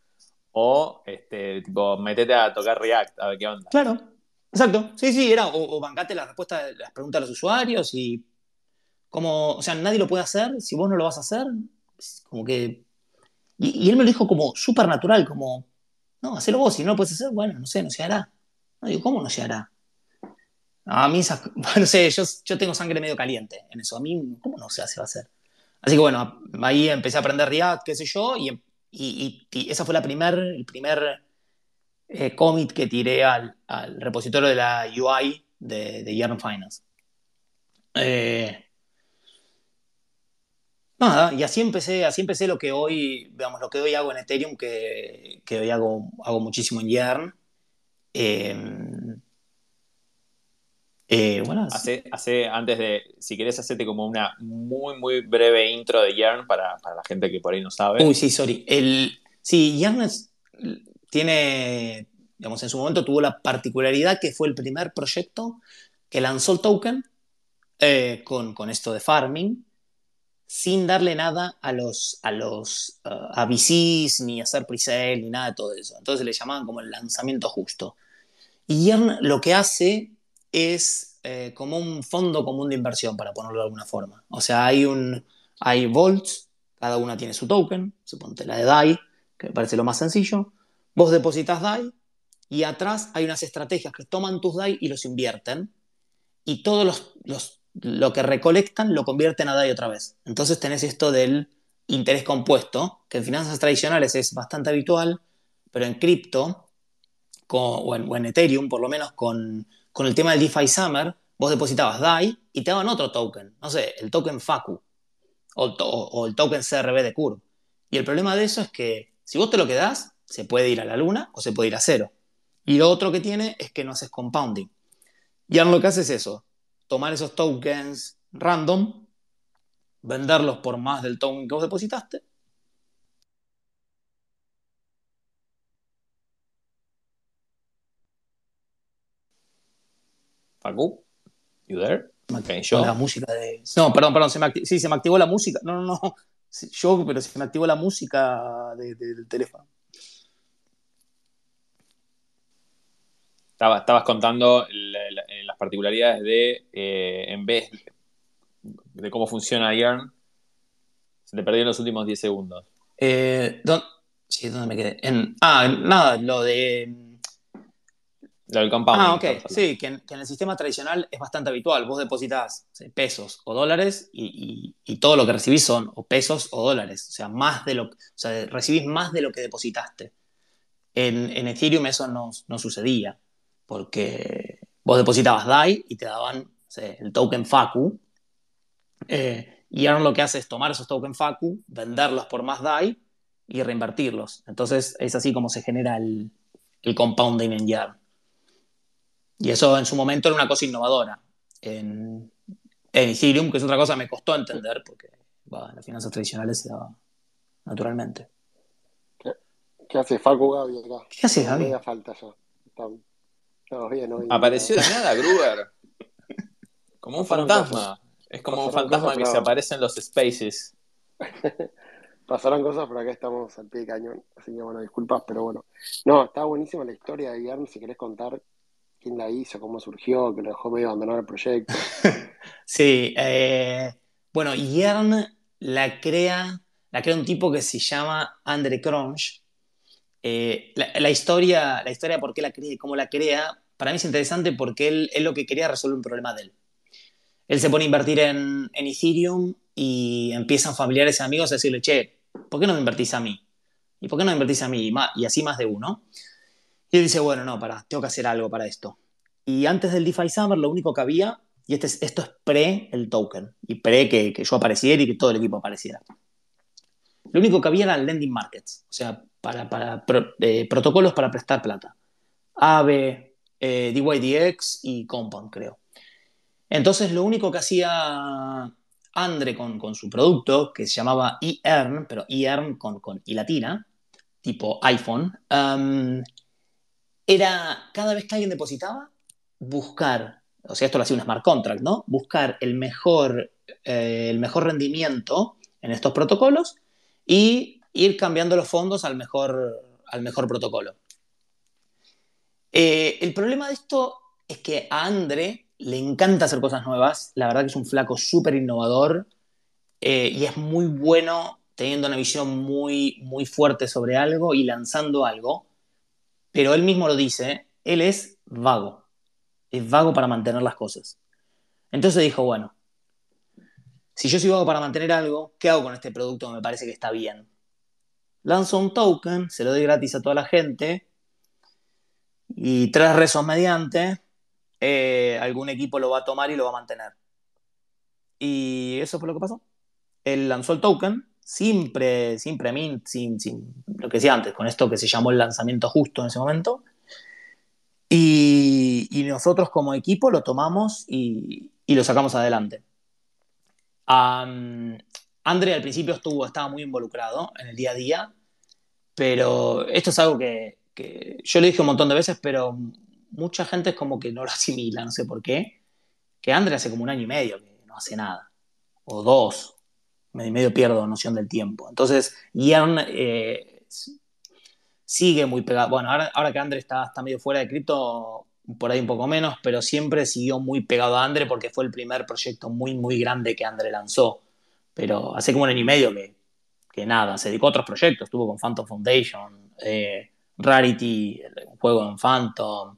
o este, tipo, metete a tocar React, a ver qué onda. Claro, exacto. Sí, sí, era o, bancate la respuesta las preguntas de los usuarios y como, o sea, nadie lo puede hacer, si vos no lo vas a hacer, como que... Y, él me lo dijo como súper natural, como, no, hacelo vos, si no lo puedes hacer, bueno, no sé, no se hará. No digo, ¿cómo no se hará? A mí, no sé, yo, yo tengo sangre medio caliente en eso. A mí, ¿cómo no se hace va a hacer? Así que bueno, ahí empecé a aprender React, qué sé yo, y, y, esa fue la primer, el primer eh, commit que tiré al, al, repositorio de la UI de, de Yarn Finance. Eh, nada, y así empecé, así empecé lo que hoy, veamos, lo que hoy hago en Ethereum, que, que hoy hago, hago muchísimo en Yarn. Eh, eh, bueno, hace, hace, antes de, si querés, hacerte como una muy, muy breve intro de Yarn para, la gente que por ahí no sabe. Uy, sí, sorry. El, sí, Yarn tiene, digamos, en su momento tuvo la particularidad que fue el primer proyecto que lanzó el token eh, con, esto de farming, sin darle nada a los, a los uh, a VCs, ni hacer pre-sale, ni nada de todo eso. Entonces le llamaban como el lanzamiento justo. Y Yarn lo que hace es eh, como un fondo común de inversión, para ponerlo de alguna forma. O sea, hay, un, hay vaults, cada una tiene su token, suponte la de DAI, que me parece lo más sencillo. Vos depositas DAI y atrás hay unas estrategias que toman tus DAI y los invierten. Y todos los, lo que recolectan lo convierten a DAI otra vez. Entonces tenés esto del interés compuesto, que en finanzas tradicionales es bastante habitual, pero en cripto, o, en, Ethereum, por lo menos con, el tema del DeFi Summer, vos depositabas DAI y te daban otro token, no sé, el token FACU o, el token CRB de Curve. Y el problema de eso es que si vos te lo quedás, se puede ir a la luna o se puede ir a cero. Y lo otro que tiene es que no haces compounding. Y ahora lo que hace es eso, tomar esos tokens random, venderlos por más del token que vos depositaste. Facu, you there? La música de... No, perdón, perdón, se me sí, se me activó la música. No, no, no. Yo, pero se me activó la música del teléfono. Estabas contando las particularidades de, eh, en vez de cómo funciona Yarn, se te perdió en los últimos 10 segundos. Eh, sí, ¿dónde me quedé? ah, nada, lo de... Lo del compounding. Ah, ok. Sí, que en, el sistema tradicional es bastante habitual. Vos depositas pesos o dólares y, todo lo que recibís son o pesos o dólares. O sea, más de lo, o sea recibís más de lo que depositaste. En, Ethereum eso no, no sucedía porque vos depositabas DAI y te daban el token FACU. Eh, y ahora lo que hace es tomar esos tokens FACU, venderlos por más DAI y reinvertirlos. Entonces es así como se genera el, compounding en Yarn. Y eso en su momento era una cosa innovadora. En, Ethereum, que es otra cosa que me costó entender, porque en las finanzas tradicionales se daba naturalmente. ¿Qué, hace Facu Gaby acá? ¿Qué hace Gaby? falta ya. Apareció de nada Gruber. Como un fantasma. Es como un fantasma que se aparece en los spaces. Pasaron cosas, pero acá estamos al pie de cañón. Así que bueno, disculpas, pero bueno. No, está buenísima la historia de Yarn. Si querés contar quién la hizo, cómo surgió, que lo dejó medio abandonar el proyecto. sí, eh, bueno, Yarn la crea, la crea un tipo que se llama Andre Cronch, eh, la, historia, la historia de por qué la crea, cómo la crea, para mí es interesante porque él, lo que quería resolver un problema de él. Él se pone a invertir en, Ethereum y empiezan familiares y amigos a decirle, che, ¿por qué no me invertís a mí? ¿Y por qué no me invertís a mí? Y, así más de uno. Y él dice, bueno, no, para, tengo que hacer algo para esto. Y antes del DeFi Summer lo único que había, y este esto es pre el token, y pre que, que yo apareciera y que todo el equipo apareciera. Lo único que había eran lending markets, o sea, para, eh, protocolos para prestar plata. AVE, eh, DYDX y Compound, creo. Entonces, lo único que hacía Andre con, su producto, que se llamaba eEarn, pero eEarn con, con I latina, tipo iPhone, um, era cada vez que alguien depositaba, buscar, o sea, esto lo hacía un smart contract, ¿no? Buscar el mejor, eh, el mejor rendimiento en estos protocolos y ir cambiando los fondos al mejor, al mejor protocolo. Eh, el problema de esto es que a Andre le encanta hacer cosas nuevas, la verdad que es un flaco súper innovador eh, y es muy bueno teniendo una visión muy, muy fuerte sobre algo y lanzando algo, pero él mismo lo dice, él es vago, es vago para mantener las cosas. Entonces dijo, bueno, si yo soy vago para mantener algo, ¿qué hago con este producto que me parece que está bien? Lanzo un token, se lo doy gratis a toda la gente y tres rezos mediante, eh, algún equipo lo va a tomar y lo va a mantener. Y eso fue lo que pasó. Él lanzó el token, siempre, siempre mint, sin, sin lo que decía antes, con esto que se llamó el lanzamiento justo en ese momento. Y, nosotros como equipo lo tomamos y lo sacamos adelante. André al principio estuvo, estaba muy involucrado en el día a día, pero esto es algo que, yo le dije un montón de veces, pero mucha gente es como que no lo asimila, no sé por qué, que André hace como un año y medio que no hace nada, o dos, medio, medio pierdo noción del tiempo. Entonces, Ian eh, sigue muy pegado, bueno, ahora, ahora que André está, está medio fuera de cripto, por ahí un poco menos, pero siempre siguió muy pegado a Andre porque fue el primer proyecto muy, muy grande que Andre lanzó. Pero hace como un año y medio que, nada, se dedicó a otros proyectos. Estuvo con Phantom Foundation, eh, Rarity, un juego en Phantom,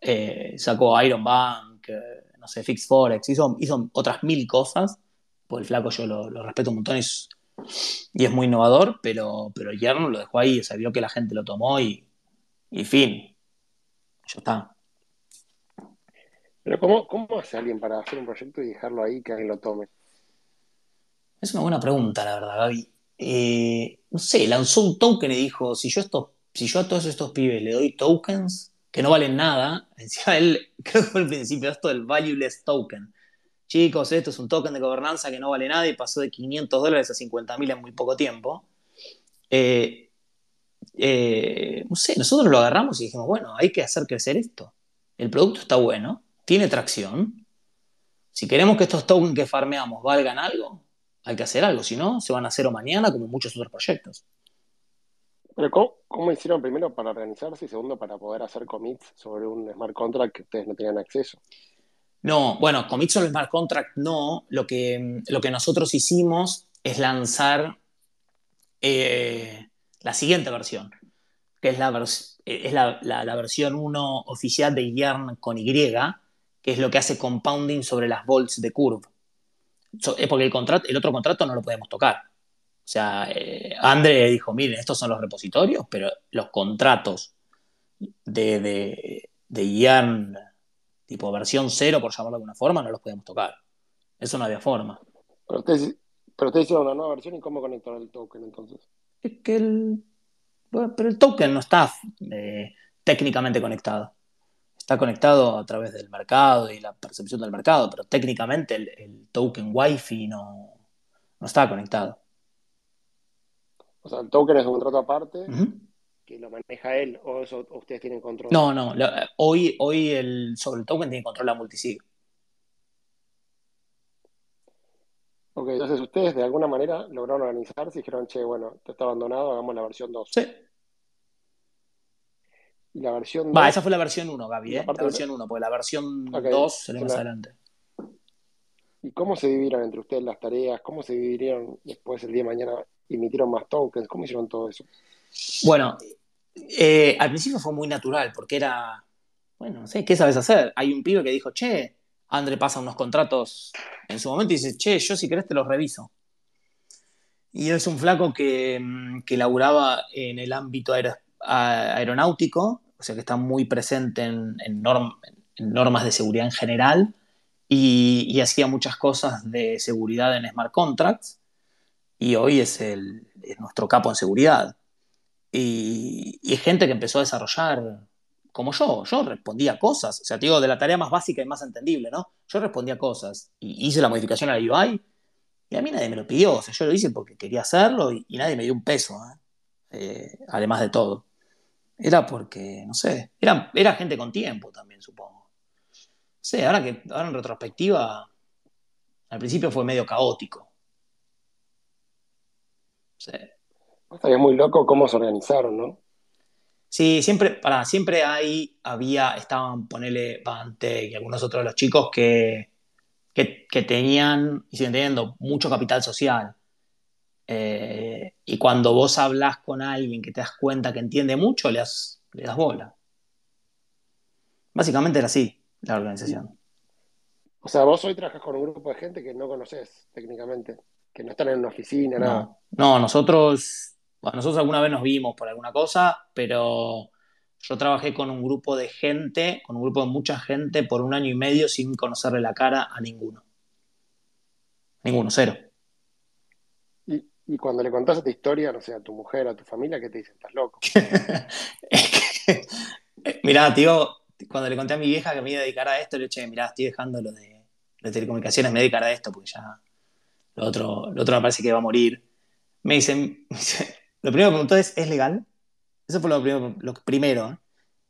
eh, sacó Iron Bank, eh, no sé, Fix Forex, hizo, hizo otras mil cosas. Pues el flaco yo lo, respeto un montón y es, muy innovador, pero, pero Yerno lo dejó ahí, o sea, vio que la gente lo tomó y, y fin. Ya está. Pero ¿cómo, ¿cómo hace alguien para hacer un proyecto y dejarlo ahí que alguien lo tome? Es una buena pregunta, la verdad, Gaby. Eh, no sé, lanzó un token y dijo, si yo, si yo a todos estos pibes le doy tokens que no valen nada, encima él, creo que fue el principio esto del valueless token. Chicos, esto es un token de gobernanza que no vale nada y pasó de 500 dólares a 50 mil en muy poco tiempo. Eh, eh, no sé, nosotros lo agarramos y dijimos, bueno, hay que hacer crecer esto. El producto está bueno, tiene tracción. Si queremos que estos tokens que farmeamos valgan algo, hay que hacer algo, si no, se van a hacer o mañana como muchos otros proyectos. Pero ¿cómo, hicieron primero para organizarse y segundo para poder hacer commits sobre un smart contract que ustedes no tenían acceso? No, bueno, commits sobre smart contract no. Lo que, lo que nosotros hicimos es lanzar eh, la siguiente versión, que es, la, es la, versión 1 oficial de Yarn con Y, que es lo que hace compounding sobre las volts de curve porque el, contrato, el otro contrato no lo podemos tocar. O sea, eh, André dijo, miren, estos son los repositorios, pero los contratos de, de, de tipo versión cero, por llamarlo de alguna forma, no los podemos tocar. Eso no había forma. Pero ustedes, pero hicieron una nueva versión y cómo conectaron el token entonces. Es que el... pero el token no está eh, técnicamente conectado está conectado a través del mercado y la percepción del mercado, pero técnicamente el, token Wi-Fi no, no, está conectado. O sea, el token es un contrato aparte que lo maneja él o, eso, ustedes tienen control. No, no, hoy, hoy el, sobre el token tiene control la multisig. Ok, entonces ustedes de alguna manera lograron organizarse y dijeron, che, bueno, te está abandonado, hagamos la versión 2. Sí, y la versión Va, esa fue la versión 1, Gaby, ¿eh? La versión 1, porque la versión 2 será más adelante. ¿Y cómo se dividieron entre ustedes las tareas? ¿Cómo se dividieron después el día de mañana? ¿Emitieron más tokens? ¿Cómo hicieron todo eso? Bueno, eh, al principio fue muy natural, porque era, bueno, no sé, ¿qué sabes hacer? Hay un pibe que dijo, che, André pasa unos contratos en su momento y dice, che, yo si querés te los reviso. Y es un flaco que, mm, que laburaba en el ámbito aeronáutico o sea que está muy presente en, normas de seguridad en general y, hacía muchas cosas de seguridad en smart contracts y hoy es, el, nuestro capo en seguridad. Y, y, gente que empezó a desarrollar como yo, yo respondía cosas, o sea, te digo, de la tarea más básica y más entendible, ¿no? Yo respondía cosas y hice la modificación a la UI y a mí nadie me lo pidió, o sea, yo lo hice porque quería hacerlo y, nadie me dio un peso, ¿eh? Eh, además de todo. Era porque, no sé, era, era gente con tiempo también, supongo. Sí, ahora que ahora en retrospectiva, al principio fue medio caótico. Sí. Estaría muy loco cómo se organizaron, ¿no? Sí, siempre, para, siempre ahí había, estaban, ponele Pante y algunos otros de los chicos que, que, que tenían y siguen teniendo mucho capital social. Eh, y cuando vos hablas con alguien que te das cuenta que entiende mucho, le das, le das bola. Básicamente era así la organización. O sea, vos hoy trabajas con un grupo de gente que no conoces técnicamente, que no están en una oficina, no, nada. No, nosotros, nosotros alguna vez nos vimos por alguna cosa, pero yo trabajé con un grupo de gente, con un grupo de mucha gente por un año y medio sin conocerle la cara a ninguno. Ninguno, cero. Y cuando le contás esta historia, no sé, a tu mujer, a tu familia, ¿qué te dicen? Estás loco. mirá, tío, cuando le conté a mi vieja que me iba a dedicar a esto, le dije, mirá, estoy dejando lo de, telecomunicaciones, me voy a dedicar a esto porque ya lo otro, lo otro me parece que va a morir. Me dicen, lo primero que me preguntó es, ¿es legal? Eso fue lo primero. Lo primero.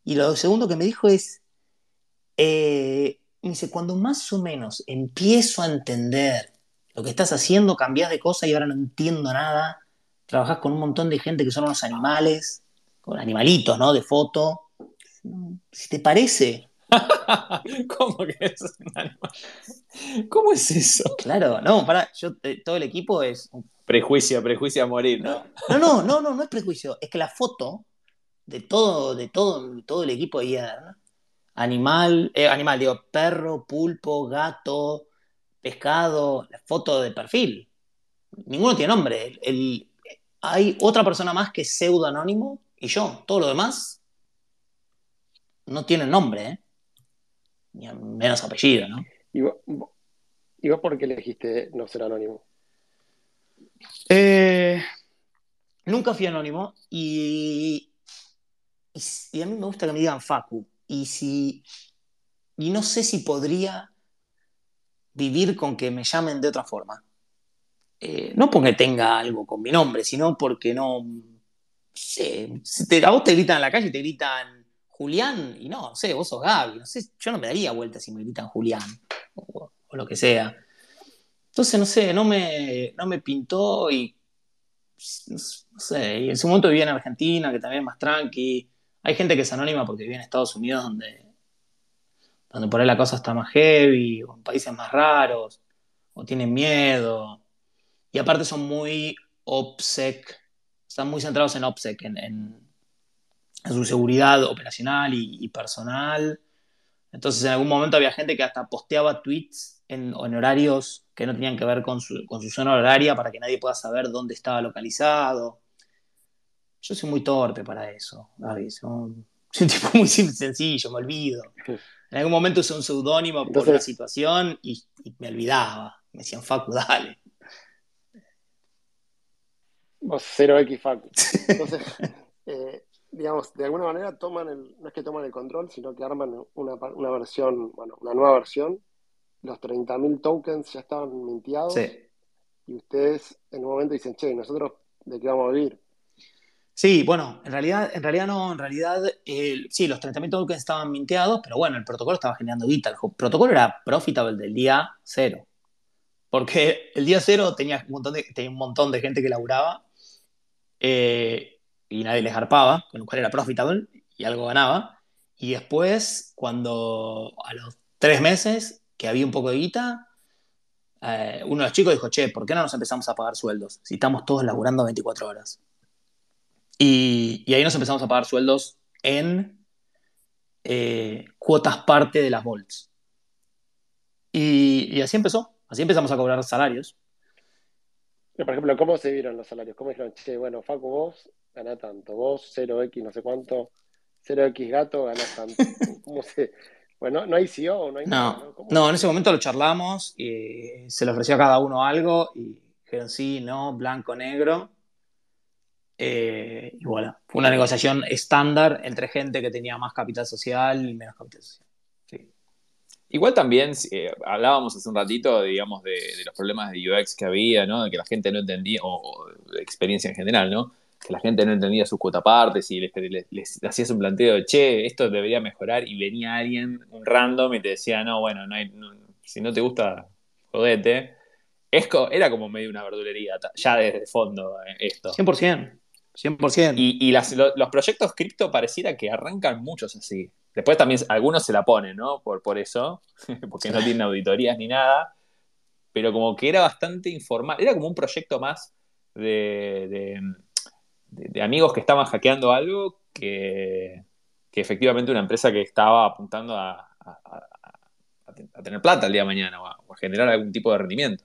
Y lo segundo que me dijo es, eh, me dice, cuando más o menos empiezo a entender lo que estás haciendo, cambias de cosa y ahora no entiendo nada. Trabajas con un montón de gente que son unos animales, con animalitos, ¿no? De foto. Si te parece. ¿Cómo que es un animal? ¿Cómo es eso? Claro, no, para, yo, eh, todo el equipo es. Prejuicio, prejuicio a morir, ¿no? No, no, no, no, no, es prejuicio. Es que la foto de todo, de todo, todo el equipo de IAR animal, eh, animal, digo, perro, pulpo, gato, pescado, la foto de perfil. Ninguno tiene nombre. El, hay otra persona más que es pseudo anónimo y yo. Todo lo demás no tiene nombre, ¿eh? Ni menos apellido, ¿no? ¿Y vos, ¿Y vos por qué elegiste no ser anónimo? Eh, nunca fui anónimo y, y, a mí me gusta que me digan Facu. Y si. Y no sé si podría vivir con que me llamen de otra forma. Eh, no porque tenga algo con mi nombre, sino porque no. Sé, a vos te gritan en la calle y te gritan Julián, y no, no sé, vos sos Gaby, no sé, yo no me daría vuelta si me gritan Julián, o, o lo que sea. Entonces, no sé, no me, no me pintó y no sé, y en su momento vivía en Argentina, que también es más tranqui. Hay gente que es anónima porque vive en Estados Unidos, donde, donde por ahí la cosa está más heavy, o en países más raros, o tienen miedo. Y aparte son muy OPSEC, están muy centrados en OPSEC, en, en, su seguridad operacional y, personal. Entonces en algún momento había gente que hasta posteaba tweets en, en horarios que no tenían que ver con su, con su zona horaria para que nadie pueda saber dónde estaba localizado. Yo soy muy torpe para eso, David. Soy un tipo muy sencillo, me olvido. En algún momento usé un seudónimo por una situación y, me olvidaba. Me decían Facu, dale. Vos 0X Facu. Entonces, eh, digamos, de alguna manera toman el, no es que toman el control, sino que arman una, una versión, bueno, una nueva versión los 30.000 tokens ya estaban mintiados. Y ustedes en un momento dicen, che, ¿nosotros de qué vamos a vivir? Sí, bueno, en realidad, en realidad no, en realidad sí, los 30.000 tokens estaban minteados, pero bueno, el protocolo estaba generando guita. El protocolo era profitable del día cero. Porque el día cero tenía un montón de, tenía un montón de gente que laburaba eh, y nadie les harpaba, con lo cual era profitable y algo ganaba. Y después, cuando a los tres meses que había un poco de guita, eh, uno de los chicos dijo, che, ¿por qué no nos empezamos a pagar sueldos? Si estamos todos laburando 24 horas. Y, ahí nos empezamos a pagar sueldos en eh, cuotas parte de las volts. Y, así empezó, así empezamos a cobrar salarios. Por ejemplo, ¿cómo se vieron los salarios? ¿Cómo dijeron, che, bueno, Facu, vos ganás tanto, vos 0X no sé cuánto, 0X gato ganás tanto? ¿Cómo se, pues no, no hay CEO, no hay nada. ¿no? en ese momento lo charlamos y se le ofreció a cada uno algo y dijeron sí, no, blanco, negro. Eh, y bueno, fue una negociación estándar entre gente que tenía más capital social y menos capital social. Igual también eh, hablábamos hace un ratito, digamos, de, los problemas de UX que había, ¿no? De que la gente no entendía, o, de experiencia en general, ¿no? que la gente no entendía sus cuotapartes y les, hacías un planteo de, che, esto debería mejorar y venía alguien, un random, y te decía, no, bueno, no si no te gusta, jodete. Es, era como medio una verdulería, ya desde fondo eh, esto. 100%. 100%. Y, y los proyectos cripto pareciera que arrancan muchos así. Después también algunos se la ponen, ¿no? Por, por eso, porque no tienen auditorías ni nada. Pero como que era bastante informal. Era como un proyecto más de de, amigos que estaban hackeando algo que, efectivamente una empresa que estaba apuntando a, tener plata el día de mañana o a, generar algún tipo de rendimiento.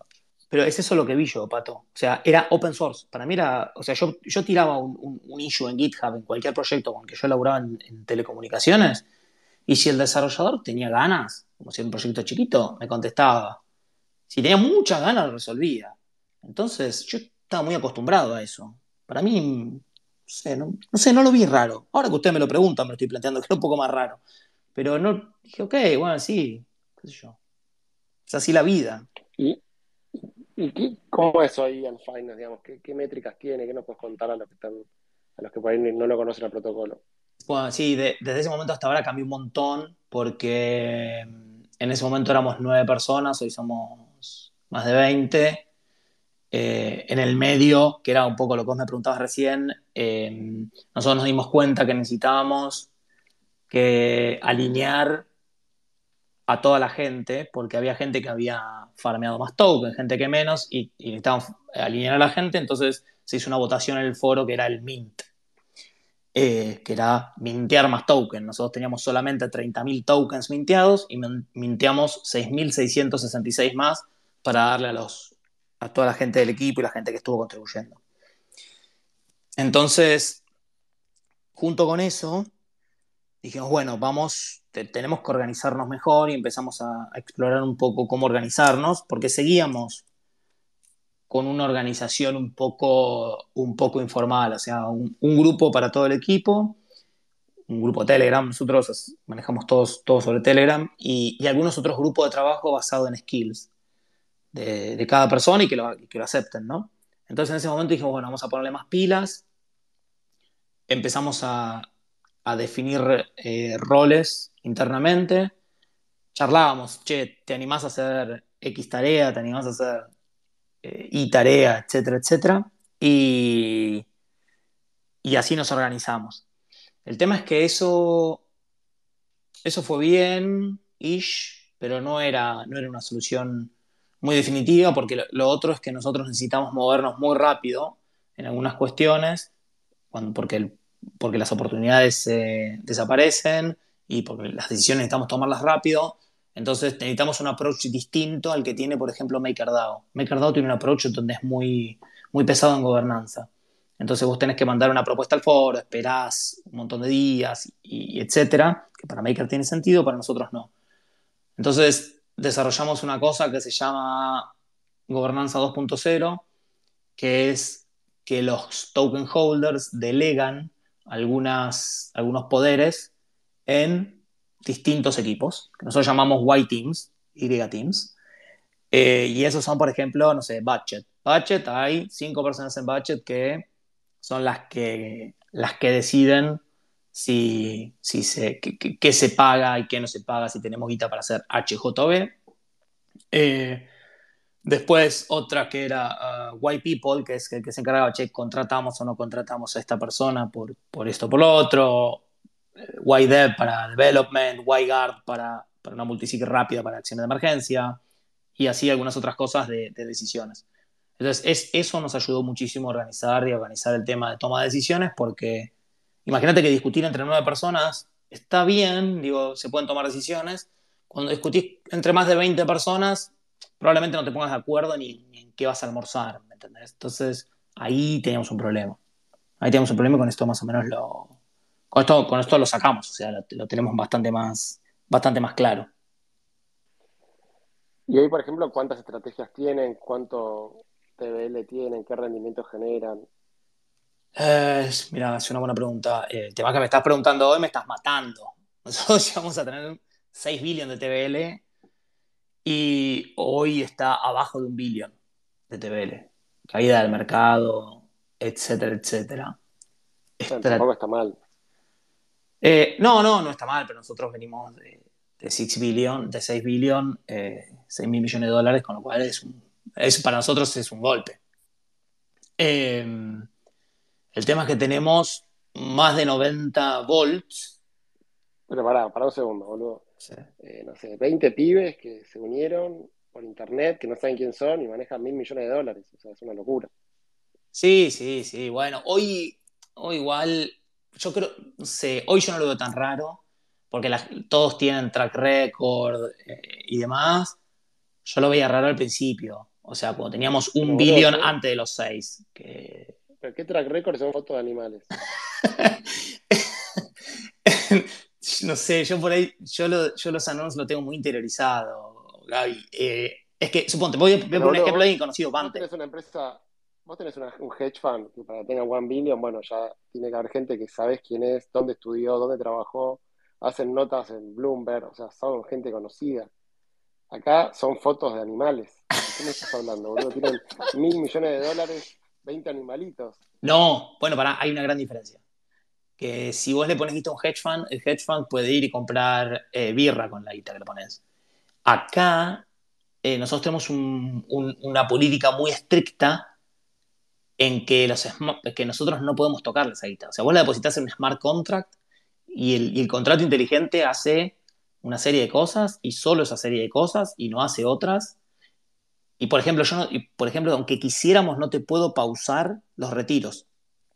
Pero es eso lo que vi yo, Pato. O sea, era open source. Para mí era, o sea, yo, yo tiraba un, issue en GitHub, en cualquier proyecto con que yo elaboraba en, telecomunicaciones, y si el desarrollador tenía ganas, como si era un proyecto chiquito, me contestaba. Si tenía muchas ganas, lo resolvía. Entonces, yo estaba muy acostumbrado a eso. Para mí, no sé, no, sé, no lo vi raro. Ahora que usted me lo pregunta, me lo estoy planteando que era un poco más raro. Pero no, dije, ok, bueno, sí, yo. Es así la vida. ¿Y, y cómo es hoy en Finance, digamos? ¿Qué, métricas tiene? ¿Qué nos puedes contar a los que por ahí no lo conocen el protocolo? Bueno, sí, desde ese momento hasta ahora cambió un montón porque en ese momento éramos nueve personas, hoy somos más de 20. Eh, en el medio, que era un poco lo que vos me preguntabas recién, eh, nosotros nos dimos cuenta que necesitábamos alinear a toda la gente, porque había gente que había farmeado más tokens, gente que menos, y, necesitábamos alinear a la gente, entonces se hizo una votación en el foro que era el Mint. eh, que era mintear más tokens. Nosotros teníamos solamente 30.000 tokens minteados y minteamos 6.666 más para darle a, los, a toda la gente del equipo y la gente que estuvo contribuyendo. Entonces, junto con eso, dijimos, bueno, vamos, tenemos que organizarnos mejor y empezamos a, explorar un poco cómo organizarnos, porque seguíamos con una organización un poco, un poco informal, o sea, un, grupo para todo el equipo, un grupo Telegram, nosotros manejamos todos, todos sobre Telegram, y, algunos otros grupos de trabajo basados en skills de, cada persona y que, lo, que lo acepten, ¿no? Entonces en ese momento dijimos, bueno, vamos a ponerle más pilas, empezamos a, a definir eh, roles internamente, charlábamos, che, ¿te animás a hacer X tarea? ¿Te animás a hacer eh, Y tarea? Etcétera, etcétera. Y, y así nos organizamos. El tema es que eso, eso fue bien, ish, pero no era, no era una solución muy definitiva porque lo, otro es que nosotros necesitamos movernos muy rápido en algunas cuestiones, cuando, porque el porque las oportunidades eh, desaparecen y porque las decisiones necesitamos tomarlas rápido. Entonces necesitamos un approach distinto al que tiene, por ejemplo, MakerDAO. MakerDAO tiene un approach donde es muy, muy pesado en gobernanza. Entonces vos tenés que mandar una propuesta al foro, esperás un montón de días, y, etcétera, que para Maker tiene sentido, para nosotros no. Entonces desarrollamos una cosa que se llama gobernanza 2.0, que es que los token holders delegan algunas, algunos poderes en distintos equipos, que nosotros llamamos Y Teams, Y Teams. Eh, y esos son, por ejemplo, no sé, budget. Budget, hay cinco personas en budget que son las que, las que deciden si, si se, qué, se paga y qué no se paga, si tenemos guita para hacer HJB. Eh, Después otra que era uh, White People, que es el que se encargaba, che, contratamos o no contratamos a esta persona por, por esto por lo otro. Eh, Dev para Development, Guard para, para una multisig rápida para acciones de emergencia y así algunas otras cosas de, decisiones. Entonces, es, eso nos ayudó muchísimo a organizar y organizar el tema de toma de decisiones porque imagínate que discutir entre nueve personas está bien, digo, se pueden tomar decisiones. Cuando discutís entre más de 20 personas, probablemente no te pongas de acuerdo ni, en qué vas a almorzar, ¿me entendés? Entonces, ahí teníamos un problema. Ahí teníamos un problema con esto más o menos lo... Con esto, con esto lo sacamos, o sea, lo, tenemos bastante más, bastante más claro. Y ahí, por ejemplo, ¿cuántas estrategias tienen? ¿Cuánto TBL tienen? ¿Qué rendimiento generan? Eh, mira, es una buena pregunta. Eh, el tema que me estás preguntando hoy me estás matando. Nosotros vamos a tener 6 billones de TBL y hoy está abajo de un billón de TBL. Caída del mercado, etcétera, etcétera. tampoco está mal. Eh, no, no, no está mal, pero nosotros venimos de, de 6 billion, de 6 billion, 6 eh, mil millones de dólares, con lo cual es, es para nosotros es un golpe. Em, el tema es que tenemos más de 90 volts. Pero pará, para un segundo, boludo. Eh, no sé, 20 pibes que se unieron por internet, que no saben quién son y manejan mil millones de dólares. O sea, es una locura. Sí, sí, sí. Bueno, hoy, hoy igual, yo creo, no sé, hoy yo no lo veo tan raro, porque todos tienen track record eh, y demás. Yo lo veía raro al principio. O sea, cuando teníamos un billón antes de los seis. Que... ¿Pero qué track record son fotos de animales? no sé, yo por ahí, yo, yo los anuncios lo tengo muy interiorizado, Gaby. Eh, es que, suponte, voy a, poner un ejemplo ahí conocido, Vos tenés una empresa, vos tenés un hedge fund que para que tenga one billion, bueno, ya tiene que haber gente que sabes quién es, dónde estudió, dónde trabajó, hacen notas en Bloomberg, o sea, son gente conocida. Acá son fotos de animales. qué me estás hablando, boludo? Tienen mil millones de dólares, 20 animalitos. No, bueno, para, hay una gran diferencia que si vos le pones guita a un hedge fund, el hedge fund puede ir y comprar eh, birra con la guita que le pones. Acá eh, nosotros tenemos una política muy estricta en que, los, que nosotros no podemos tocar esa guita. O sea, vos la depositas en un smart contract y el, y el contrato inteligente hace una serie de cosas y solo esa serie de cosas y no hace otras. Y por ejemplo, yo no, por ejemplo, aunque quisiéramos, no te puedo pausar los retiros.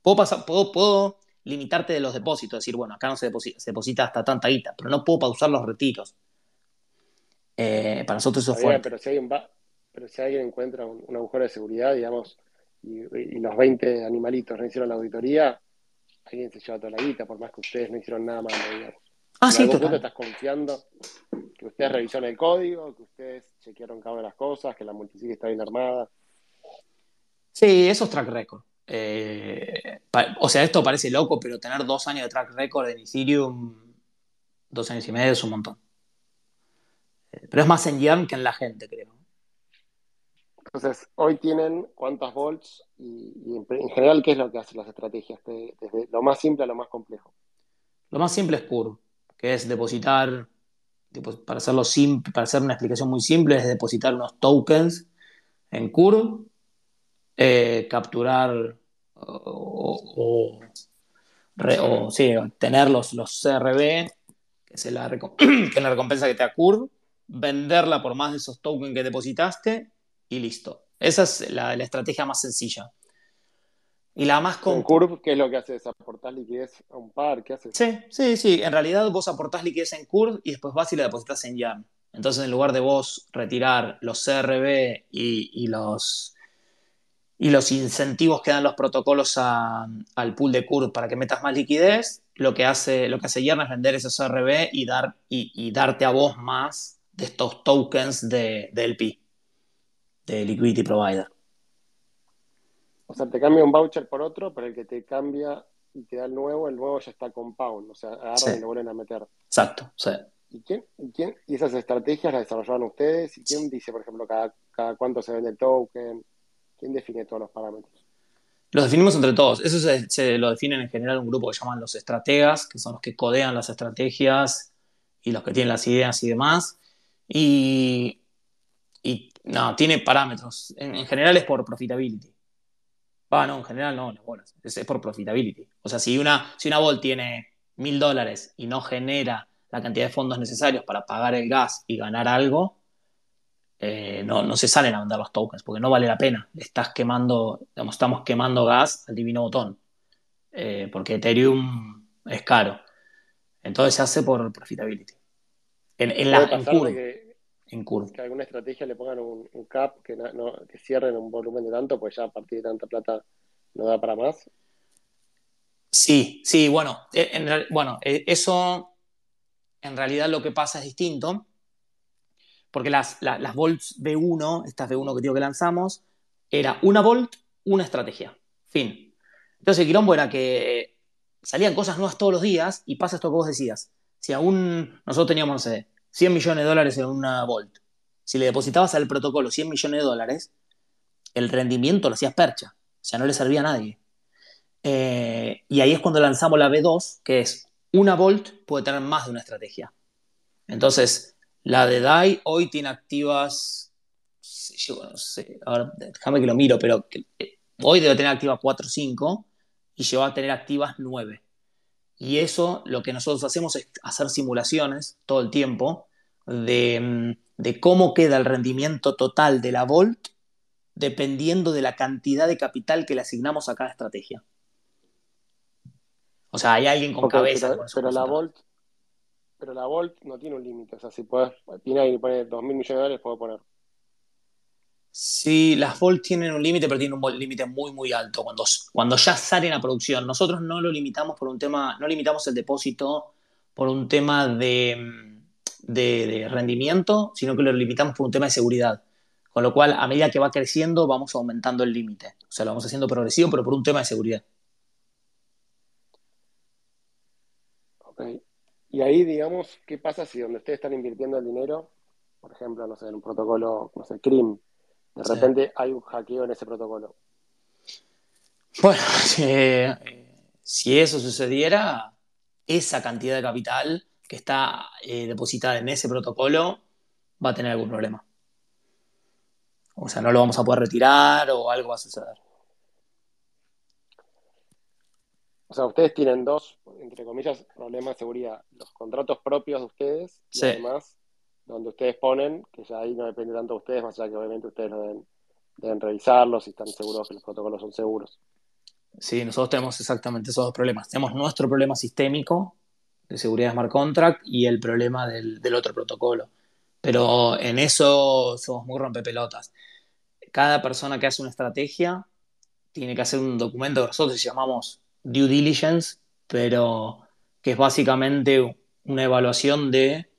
Puedo, pasar, puedo, puedo limitarte de los depósitos, decir, bueno, acá no se deposita, se deposita hasta tanta guita, pero no puedo pausar los retiros. Eh, para nosotros eso fuerte. pero si alguien va, pero si alguien encuentra un, un agujero de seguridad, digamos, y, y los 20 animalitos no hicieron la auditoría, alguien se lleva toda la guita, por más que ustedes no hicieron nada malo, digamos. Ah, sí, total. estás confiando que ustedes revisaron el código, que ustedes chequearon cada una de las cosas, que la multisig está bien armada. Sí, eso es track record. Eh, o sea, esto parece loco, pero tener dos años de track record en Ethereum, dos años y medio es un montón. Eh, Pero es más en Yarn que en la gente, creo. Entonces, hoy tienen cuántas volts y, y en, en general, ¿qué es lo que hacen las estrategias? De- desde lo más simple a lo más complejo. Lo más simple es Curve, que es depositar, para hacerlo simple, para hacer una explicación muy simple, es depositar unos tokens en Curve, eh, capturar o, o- re- o, sí, tener los, los CRB, que es la, reco- que es la recompensa que te da venderla por más de esos tokens que depositaste y listo. Esa es la, la estrategia más sencilla. Y la más compleja. Curve, ¿qué es lo que haces? ¿Aportás liquidez a un par? ¿Qué haces? Sí, sí, sí. En realidad vos aportás liquidez en Curve y después vas y la depositas en Yarn. Entonces, en lugar de vos retirar los CRB y, y los, y los incentivos que dan los protocolos a- al pool de Curve para que metas más liquidez, lo que hace, lo que hace Yarn es vender esos CRB y, dar, y, y darte a vos más de estos tokens de, de LP, de Liquidity Provider. O sea, te cambia un voucher por otro, pero el que te cambia y te da el nuevo, el nuevo ya está compound. O sea, agarran Sí. y lo vuelven a meter. Exacto, sí. ¿Y quién, y quién, y esas estrategias las desarrollaron ustedes? ¿Y quién dice, por ejemplo, cada, cada cuánto se vende el token? ¿Quién define todos los parámetros? Los definimos entre todos. Eso se, lo definen en general un grupo que llaman los estrategas, que son los que codean las estrategias y los que tienen las ideas y demás. Y, y no, tiene parámetros. En, en general es por profitability. Ah, no, en general no, bolas. Es, es por profitability. O sea, si una, si una Volt tiene mil dólares y no genera la cantidad de fondos necesarios para pagar el gas y ganar algo, eh, no, no se salen a vender los tokens porque no vale la pena. Estás quemando, digamos, estamos quemando gas al divino botón. Eh, porque Ethereum es caro. Entonces se hace por profitability. En, en la, ¿Puede en curve, que, en que alguna estrategia le pongan un, un cap que, no, no- que cierren un volumen de tanto, pues ya a partir de tanta plata no da para más? Sí, sí, bueno, en real- bueno, eh, eso en realidad lo que pasa es distinto, porque las, la- las volts B1, estas B1 que digo que lanzamos, era una volt, una estrategia. Fin. Entonces el quilombo era que salían cosas nuevas todos los días y pasa esto que vos decías. Si aún nosotros teníamos, no sé, 100 millones de dólares en una volt, si le depositabas al protocolo 100 millones de dólares, el rendimiento lo hacías percha, o sea, no le servía a nadie. Eh, y ahí es cuando lanzamos la B2, que es una volt puede tener más de una estrategia. Entonces, la de DAI hoy tiene activas, yo no sé, ahora déjame que lo miro, pero que- eh, hoy debe tener activas 4 o 5 y llegó a tener activas 9. Y eso lo que nosotros hacemos es hacer simulaciones todo el tiempo de, mm, de cómo queda el rendimiento total de la Volt dependiendo de la cantidad de capital que le asignamos a cada estrategia. O sea, hay alguien con cabeza. pero, con pero la. Volt, pero la Volt no tiene un límite. O sea, si puedes, tiene que pone 2 mil millones de dólares, puedo poner. Sí, las Volt tienen un límite, pero tienen un límite muy, muy alto. Cuando, cuando ya salen a producción, nosotros no lo limitamos por un tema, no limitamos el depósito por un tema de, mm, de- de rendimiento, sino que lo limitamos por un tema de seguridad. Con lo cual, a medida que va creciendo, vamos aumentando el límite. O sea, lo vamos haciendo progresivo, pero por un tema de seguridad. Ok. Y ahí, digamos, ¿qué pasa si donde ustedes están invirtiendo el dinero, por ejemplo, no sé, en un protocolo, no sé, CRIM, de Sí. repente hay un hackeo en ese protocolo? Bueno, si, eh, si eso sucediera, esa cantidad de capital que está eh, depositada en ese protocolo va a tener algún problema. O sea, no lo vamos a poder retirar o algo va a suceder. O sea, ustedes tienen dos, entre comillas, problemas de seguridad. Los contratos propios de ustedes y Sí. además donde ustedes ponen, que ya ahí no depende tanto de ustedes, más allá que obviamente ustedes lo deben, deben revisarlos y están seguros que los protocolos son seguros. Sí, nosotros tenemos exactamente esos dos problemas. Tenemos nuestro problema sistémico de seguridad de smart contract y el problema del, del otro protocolo. Pero en eso somos muy rompepelotas. Cada persona que hace una estrategia tiene que hacer un documento que nosotros llamamos due diligence, pero que es básicamente una evaluación de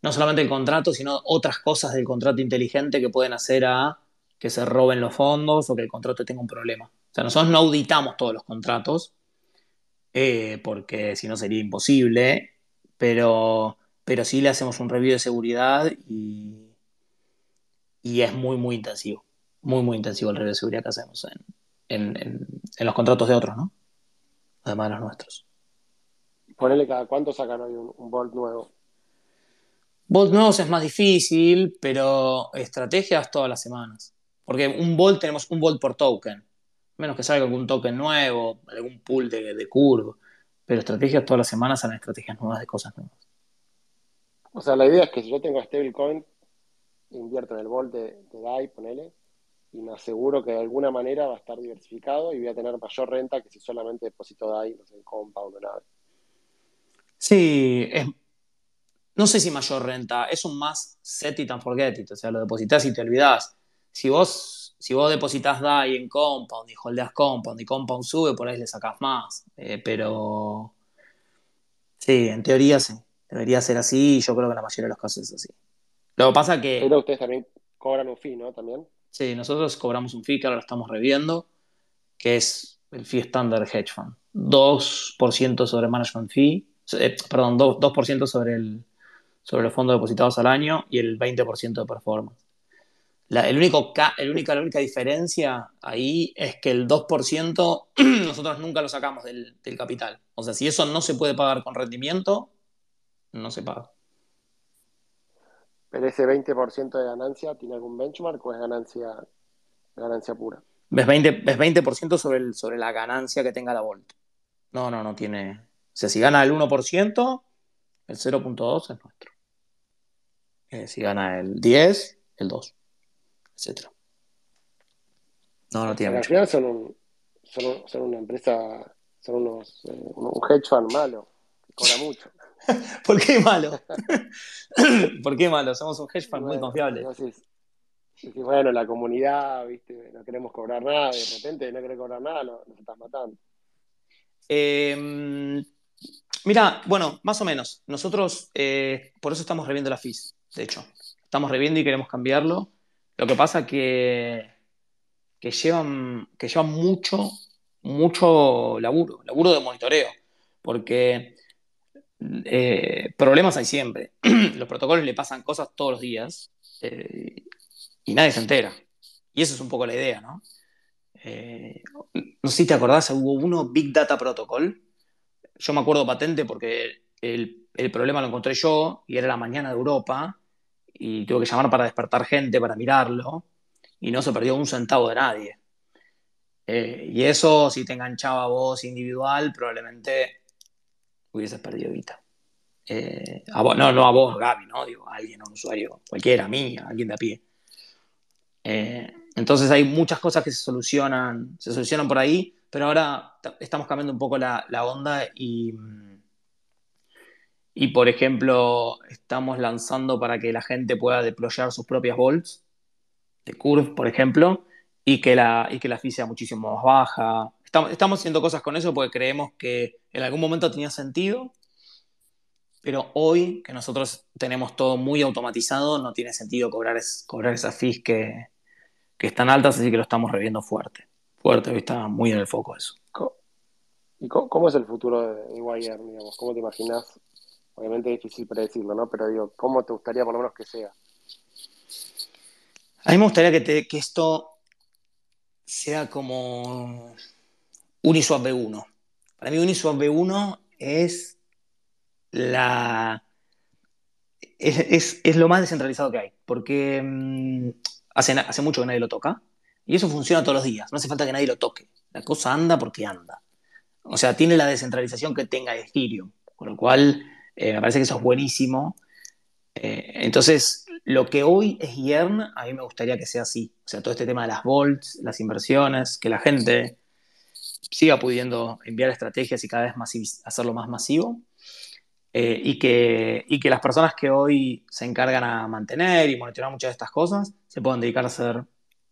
no solamente el contrato, sino otras cosas del contrato inteligente que pueden hacer a que se roben los fondos o que el contrato tenga un problema. O sea, nosotros no auditamos todos los contratos, eh, porque si no sería imposible, pero, pero sí le hacemos un review de seguridad y, y es muy, muy intensivo. Muy, muy intensivo el review de seguridad que hacemos en, en, en, los contratos de otros, ¿no? Además de los nuestros. Ponele cada cuánto sacan hoy un, un Bolt nuevo. Bolt nuevos es más difícil, pero estrategias todas las semanas. Porque un Bolt tenemos un Bolt por token. Menos que salga algún token nuevo, algún pool de, de curve. Pero estrategias todas las semanas salen estrategias nuevas de cosas nuevas. O sea, la idea es que si yo tengo stablecoin, invierto en el Bolt de, de DAI, ponele, y me aseguro que de alguna manera va a estar diversificado y voy a tener mayor renta que si solamente deposito DAI, no sé, en Compound o nada. Sí, es, no sé si mayor renta, es un más set it and forget it, o sea, lo depositas y te olvidas. Si vos, si vos depositas DAI en Compound y holdeas Compound y Compound sube, por ahí le sacás más. Eh, pero sí, en teoría sí, debería ser así y yo creo que en la mayoría de los casos es así. Lo que pasa que... Pero ustedes también cobran un fee, ¿no? También. Sí, nosotros cobramos un fee que ahora lo estamos reviendo, que es el fee estándar Hedge Fund. 2% sobre management fee, eh, perdón, 2%, 2 sobre el sobre los fondos depositados al año y el 20% de performance. La, el único, el única, la única diferencia ahí es que el 2% nosotros nunca lo sacamos del, del, capital. O sea, si eso no se puede pagar con rendimiento, no se paga. ¿Pero ese 20% de ganancia tiene algún benchmark o es ganancia, ganancia pura? Es 20%, es 20 sobre, el, sobre la ganancia que tenga la Volt. No, no, no tiene. O sea, si gana el 1%, el 0.2 es nuestro. Eh, si gana el 10, el 2, etc. No, no tiene Al final son, un, son, son, una empresa, son unos, eh, un hedge fund malo, que cobra mucho. ¿Por qué malo? ¿Por qué malo? Somos un hedge fund bueno, muy confiable. Entonces, bueno, la comunidad, ¿viste? no queremos cobrar nada, de repente no querés cobrar nada, nos, nos estás matando. Eh, mira, bueno, más o menos. Nosotros, eh, por eso estamos reviendo la FIS de hecho. Estamos reviendo y queremos cambiarlo. Lo que pasa que, que llevan, que llevan mucho, mucho laburo, laburo de monitoreo, porque eh, problemas hay siempre. Los protocolos le pasan cosas todos los días eh, y nadie se entera. Y eso es un poco la idea, ¿no? Eh, no sé si te acordás, hubo uno, Big Data Protocol. Yo me acuerdo patente porque el, problema lo encontré yo y era la mañana de Europa y tuve que llamar para despertar gente, para mirarlo, y no se perdió un centavo de nadie. Y eso, si te enganchaba a vos individual, probablemente hubieses perdido guita. Eh, no, no a vos, Gaby, ¿no? Digo, a alguien, a un usuario, cualquiera, a mí, a alguien de a pie. Eh, entonces hay muchas cosas que se solucionan, se solucionan por ahí, pero ahora estamos cambiando un poco la, la onda y y por ejemplo, estamos lanzando para que la gente pueda deployar sus propias bolts de Curve, por ejemplo, y que la, y que la fee sea muchísimo más baja. Estamos, haciendo cosas con eso porque creemos que en algún momento tenía sentido, pero hoy que nosotros tenemos todo muy automatizado, no tiene sentido cobrar, es, cobrar esas fees que, que están altas, así que lo estamos reviendo fuerte. Fuerte, hoy está muy en el foco eso. ¿Y cómo, cómo es el futuro de Wire, digamos? ¿Cómo te imaginas Obviamente es difícil predecirlo, ¿no? Pero digo, ¿cómo te gustaría por lo menos que sea? A mí me gustaría que, te, que esto sea como Uniswap B1. Para mí Uniswap B1 es la... Es, es, lo más descentralizado que hay, porque mmm, hace, hace mucho que nadie lo toca, y eso funciona todos los días, no hace falta que nadie lo toque. La cosa anda porque anda. O sea, tiene la descentralización que tenga Ethereum, con lo cual eh, me parece que eso es buenísimo. Eh, entonces, lo que hoy es Yearn, a mí me gustaría que sea así. O sea, todo este tema de las volts, las inversiones, que la gente siga pudiendo enviar estrategias y cada vez más hacerlo más masivo. Eh, y, que, y que las personas que hoy se encargan a mantener y monitorear muchas de estas cosas se puedan dedicar a hacer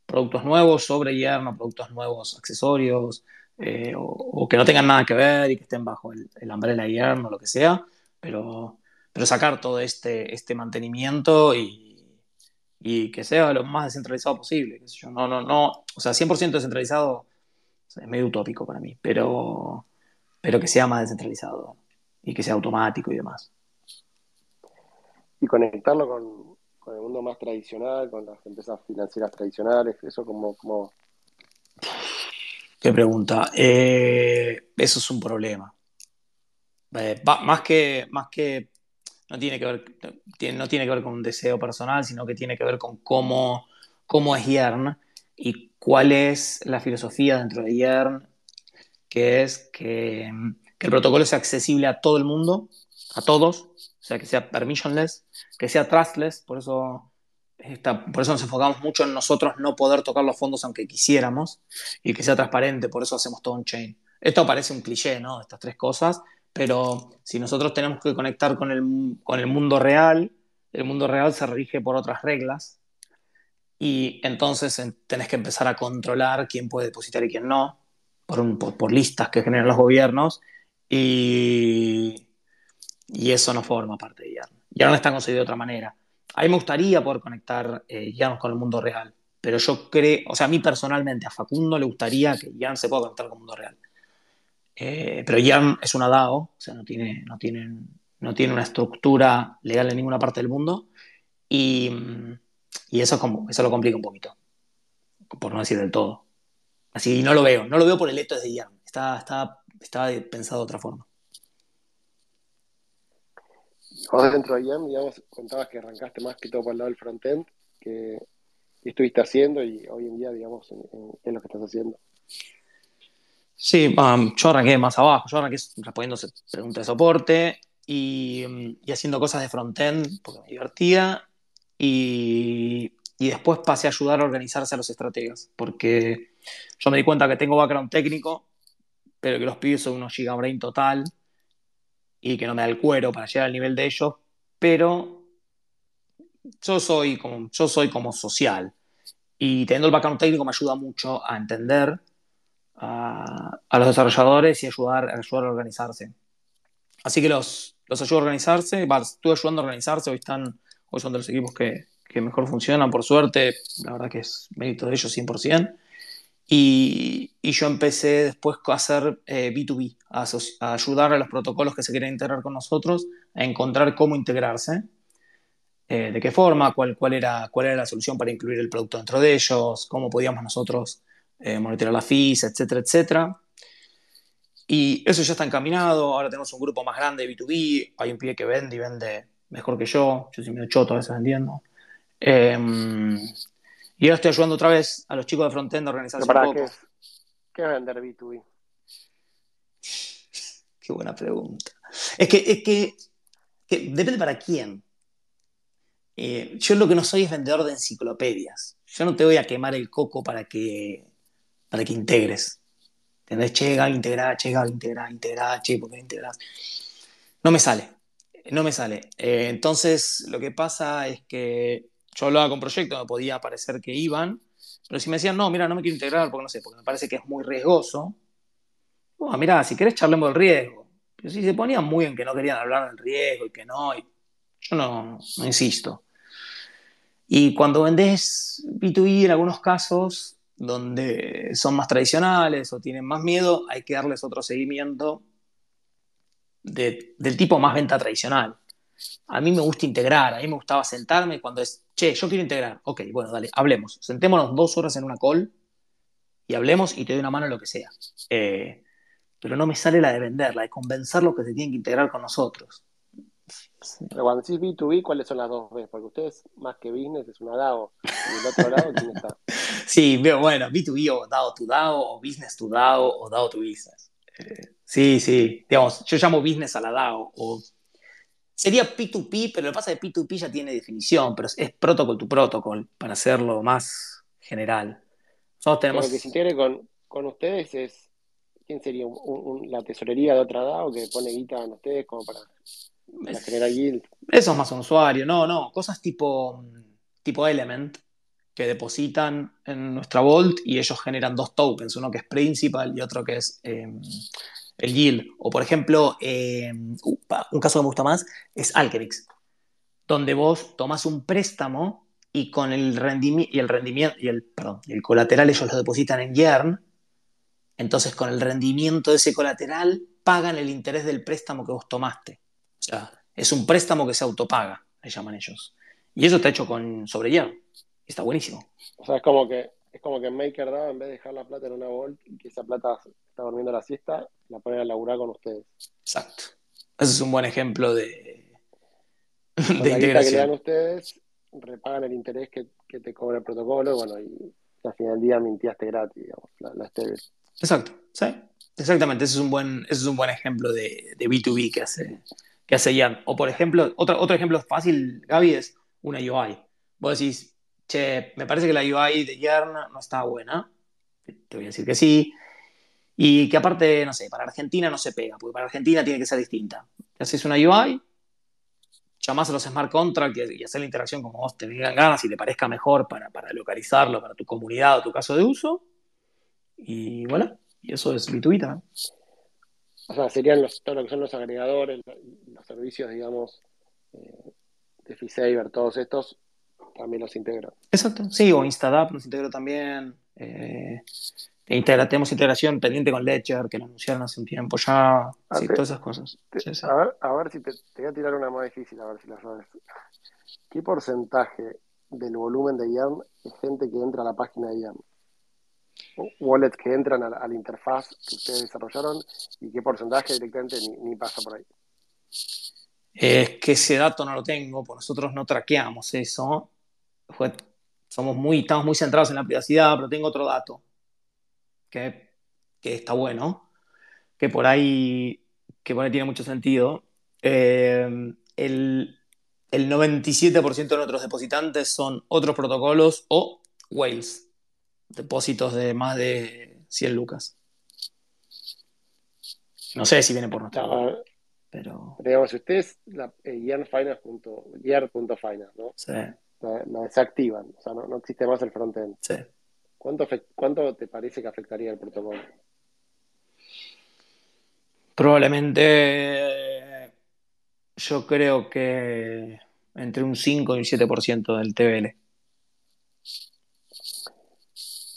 productos nuevos sobre yerno, productos nuevos, accesorios, eh, o, que no tengan nada que ver y que estén bajo el, el umbrella yerno, lo que sea, pero, pero sacar todo este, este mantenimiento y, y que sea lo más descentralizado posible. No, no, no, o sea, 100% descentralizado es medio utópico para mí, pero, pero que sea más descentralizado y que sea automático y demás. Y conectarlo con, con el mundo más tradicional, con las empresas financieras tradicionales, eso como... como... Qué pregunta. Eh, eso es un problema. Eh, más, que, más que no tiene que ver, no tiene que ver con un deseo personal, sino que tiene que ver con cómo, cómo es YERN y cuál es la filosofía dentro de YERN, que es que, el protocolo sea accesible a todo el mundo, a todos, o sea, que sea permissionless, que sea trustless, por eso, por eso nos enfocamos mucho en nosotros no poder tocar los fondos aunque quisiéramos, y que sea transparente, por eso hacemos todo un chain. Esto parece un cliché, ¿no? Estas tres cosas, pero si nosotros tenemos que conectar con el, con el mundo real, el mundo real se rige por otras reglas, y entonces tenés que empezar a controlar quién puede depositar y quién no, por, por, por listas que generan los gobiernos, y y eso no forma parte de Yarn. Yarn está concebido de otra manera. A mí me gustaría poder conectar eh, Yarn con el mundo real, pero yo creo, o sea, a mí personalmente, a Facundo le gustaría que Yarn se pueda conectar con el mundo real. Eh, pero Yarn es una DAO, o sea, no tiene, no, tiene, no tiene una estructura legal en ninguna parte del mundo y, y eso, como, eso lo complica un poquito, por no decir del todo. Así no lo veo, no lo veo por el hecho de Yarn, está, está, está pensado de otra forma. Vos dentro de IAM, digamos, contabas que arrancaste más que todo por el lado del frontend, que, estuviste haciendo y hoy en día, digamos, en, es lo que estás haciendo. Sí, um, yo arranqué más abajo, yo arranqué respondiendo preguntas de soporte y, y, haciendo cosas de frontend porque me divertía y, y, después pasé a ayudar a organizarse a los estrategas porque yo me di cuenta que tengo background técnico, pero que los pibes son unos gigabrain total y que no me da el cuero para llegar al nivel de ellos, pero yo soy como, yo soy como social y teniendo el background técnico me ayuda mucho a entender a, los desarrolladores y ayudar, a ayudar a organizarse. Así que los, los ayudo a organizarse, estuve ayudando a organizarse, hoy, están, hoy son de los equipos que, que mejor funcionan, por suerte, la verdad que es mérito de ellos 100%. Y, yo empecé después a hacer B2B, eh, a, ayudar a los protocolos que se quieren integrar con nosotros a encontrar cómo integrarse, eh, de qué forma, cuál, cuál, era, cuál era la solución para incluir el producto dentro de ellos, cómo podíamos nosotros eh, monitorear las fees, etcétera, etcétera. Y eso ya está encaminado, ahora tenemos un grupo más grande de B2B, hay un pie que vende y vende mejor que yo, yo soy medio choto a veces vendiendo. Em, y ahora estoy ayudando otra vez a los chicos de Frontend a organizarse un poco. ¿Qué, qué vender B2B? Qué buena pregunta. Es que, es que, depende para quién. Eh, yo lo que no soy es vendedor de enciclopedias. Yo no te voy a quemar el coco para que, para que integres. ¿Entendés? Che, Gaby, integrá, che, Gaby, integrá, integrá, che, ¿por qué integrás? No me sale. No me sale. Eh, entonces, lo que pasa es que yo hablaba con proyectos, me podía parecer que iban, pero si me decían, no, mira, no me quiero integrar porque no sé, porque me parece que es muy riesgoso, oh, mira, si querés charlemos del riesgo. Pero si se ponían muy en que no querían hablar del riesgo y que no, yo no, no insisto. Y cuando vendés B2B en algunos casos donde son más tradicionales o tienen más miedo, hay que darles otro seguimiento del tipo más venta tradicional. A mí me gusta integrar, a mí me gustaba sentarme cuando es, che, yo quiero integrar. Ok, bueno, dale, hablemos. Sentémonos dos horas en una call y hablemos y te doy una mano en lo que sea. Eh, pero no me sale la de vender, la de convencer los que se tienen que integrar con nosotros. Pero cuando decís B2B, ¿cuáles son las dos B? Porque ustedes, más que business, es una DAO. Y el otro lado, ¿quién está? Sí, bueno, B2B o DAO to DAO, o business to DAO, o DAO to business. Eh, sí, sí, digamos, yo llamo business a la DAO, o Sería P2P, pero lo que pasa es que P2P ya tiene definición, pero es protocol to protocol, para hacerlo más general. Nosotros tenemos... Lo que se integre con, con ustedes es ¿quién sería? ¿La tesorería de otra DAO que pone guita en ustedes como para, generar yield? Eso es más un usuario, no, no, cosas tipo, tipo Element que depositan en nuestra Vault y ellos generan dos tokens, uno que es principal y otro que es em, el yield. O por ejemplo, em, un caso que me gusta más es Alchemix, donde vos tomás un préstamo y con el rendimiento y el rendimiento y el, perdón, el colateral ellos lo depositan en Yearn. Entonces, con el rendimiento de ese colateral, pagan el interés del préstamo que vos tomaste. O sea, es un préstamo que se autopaga, le llaman ellos. Y eso está hecho con sobre Yearn. Está buenísimo. O sea, es como que es como que MakerDAO, en vez de dejar la plata en una Vault y que esa plata está durmiendo la siesta, la ponen a laburar con ustedes. Exacto. Ese es un buen ejemplo de, de integración. que le dan ustedes repagan el interés que, te cobra el protocolo, bueno, y al final del día mintiaste gratis, digamos, la, la Exacto, sí, exactamente, ese es un buen, ese es un buen ejemplo de, de B2B que hace, que hace Ian. O por ejemplo, otro, otro ejemplo fácil, Gaby, es una UI. Vos decís, me parece que la UI de Yarn no está buena. Te voy a decir que sí. Y que aparte, no sé, para Argentina no se pega, porque para Argentina tiene que ser distinta. Haces una UI, llamás a los smart contracts y, hacer la interacción como vos te vengan ganas y te parezca mejor para, localizarlo, para tu comunidad o tu caso de uso. Y bueno, y eso es gratuita. O sea, serían los, los agregadores, los servicios, digamos, eh, de todos estos, también los integro. Exacto, sí, o Instadap los integro también. Eh, tenemos integración pendiente con Ledger, que lo anunciaron hace un tiempo ya. Ah, sí, todas esas cosas. A, ver, a ver si te, voy a tirar una más difícil, a ver si la sabes. ¿Qué porcentaje del volumen de YAM es gente que entra a la página de YAM? Wallets que entran a la, interfaz que ustedes desarrollaron y qué porcentaje directamente ni, pasa por ahí. Es que ese dato no lo tengo, pues nosotros no traqueamos eso. Somos muy, estamos muy centrados en la privacidad, pero tengo otro dato que, está bueno, que por ahí, que por tiene mucho sentido. Eh, el, 97% de nuestros depositantes son otros protocolos o whales, depósitos de más de 100 lucas. No sé si viene por nuestra ah, pero... Digamos, si ustedes la eh, ¿no? Sí. La, desactivan, o sea, no, no existe más el frontend. Sí. ¿Cuánto, ¿Cuánto te parece que afectaría el protocolo? Probablemente yo creo que entre un 5 y un 7% del TBL.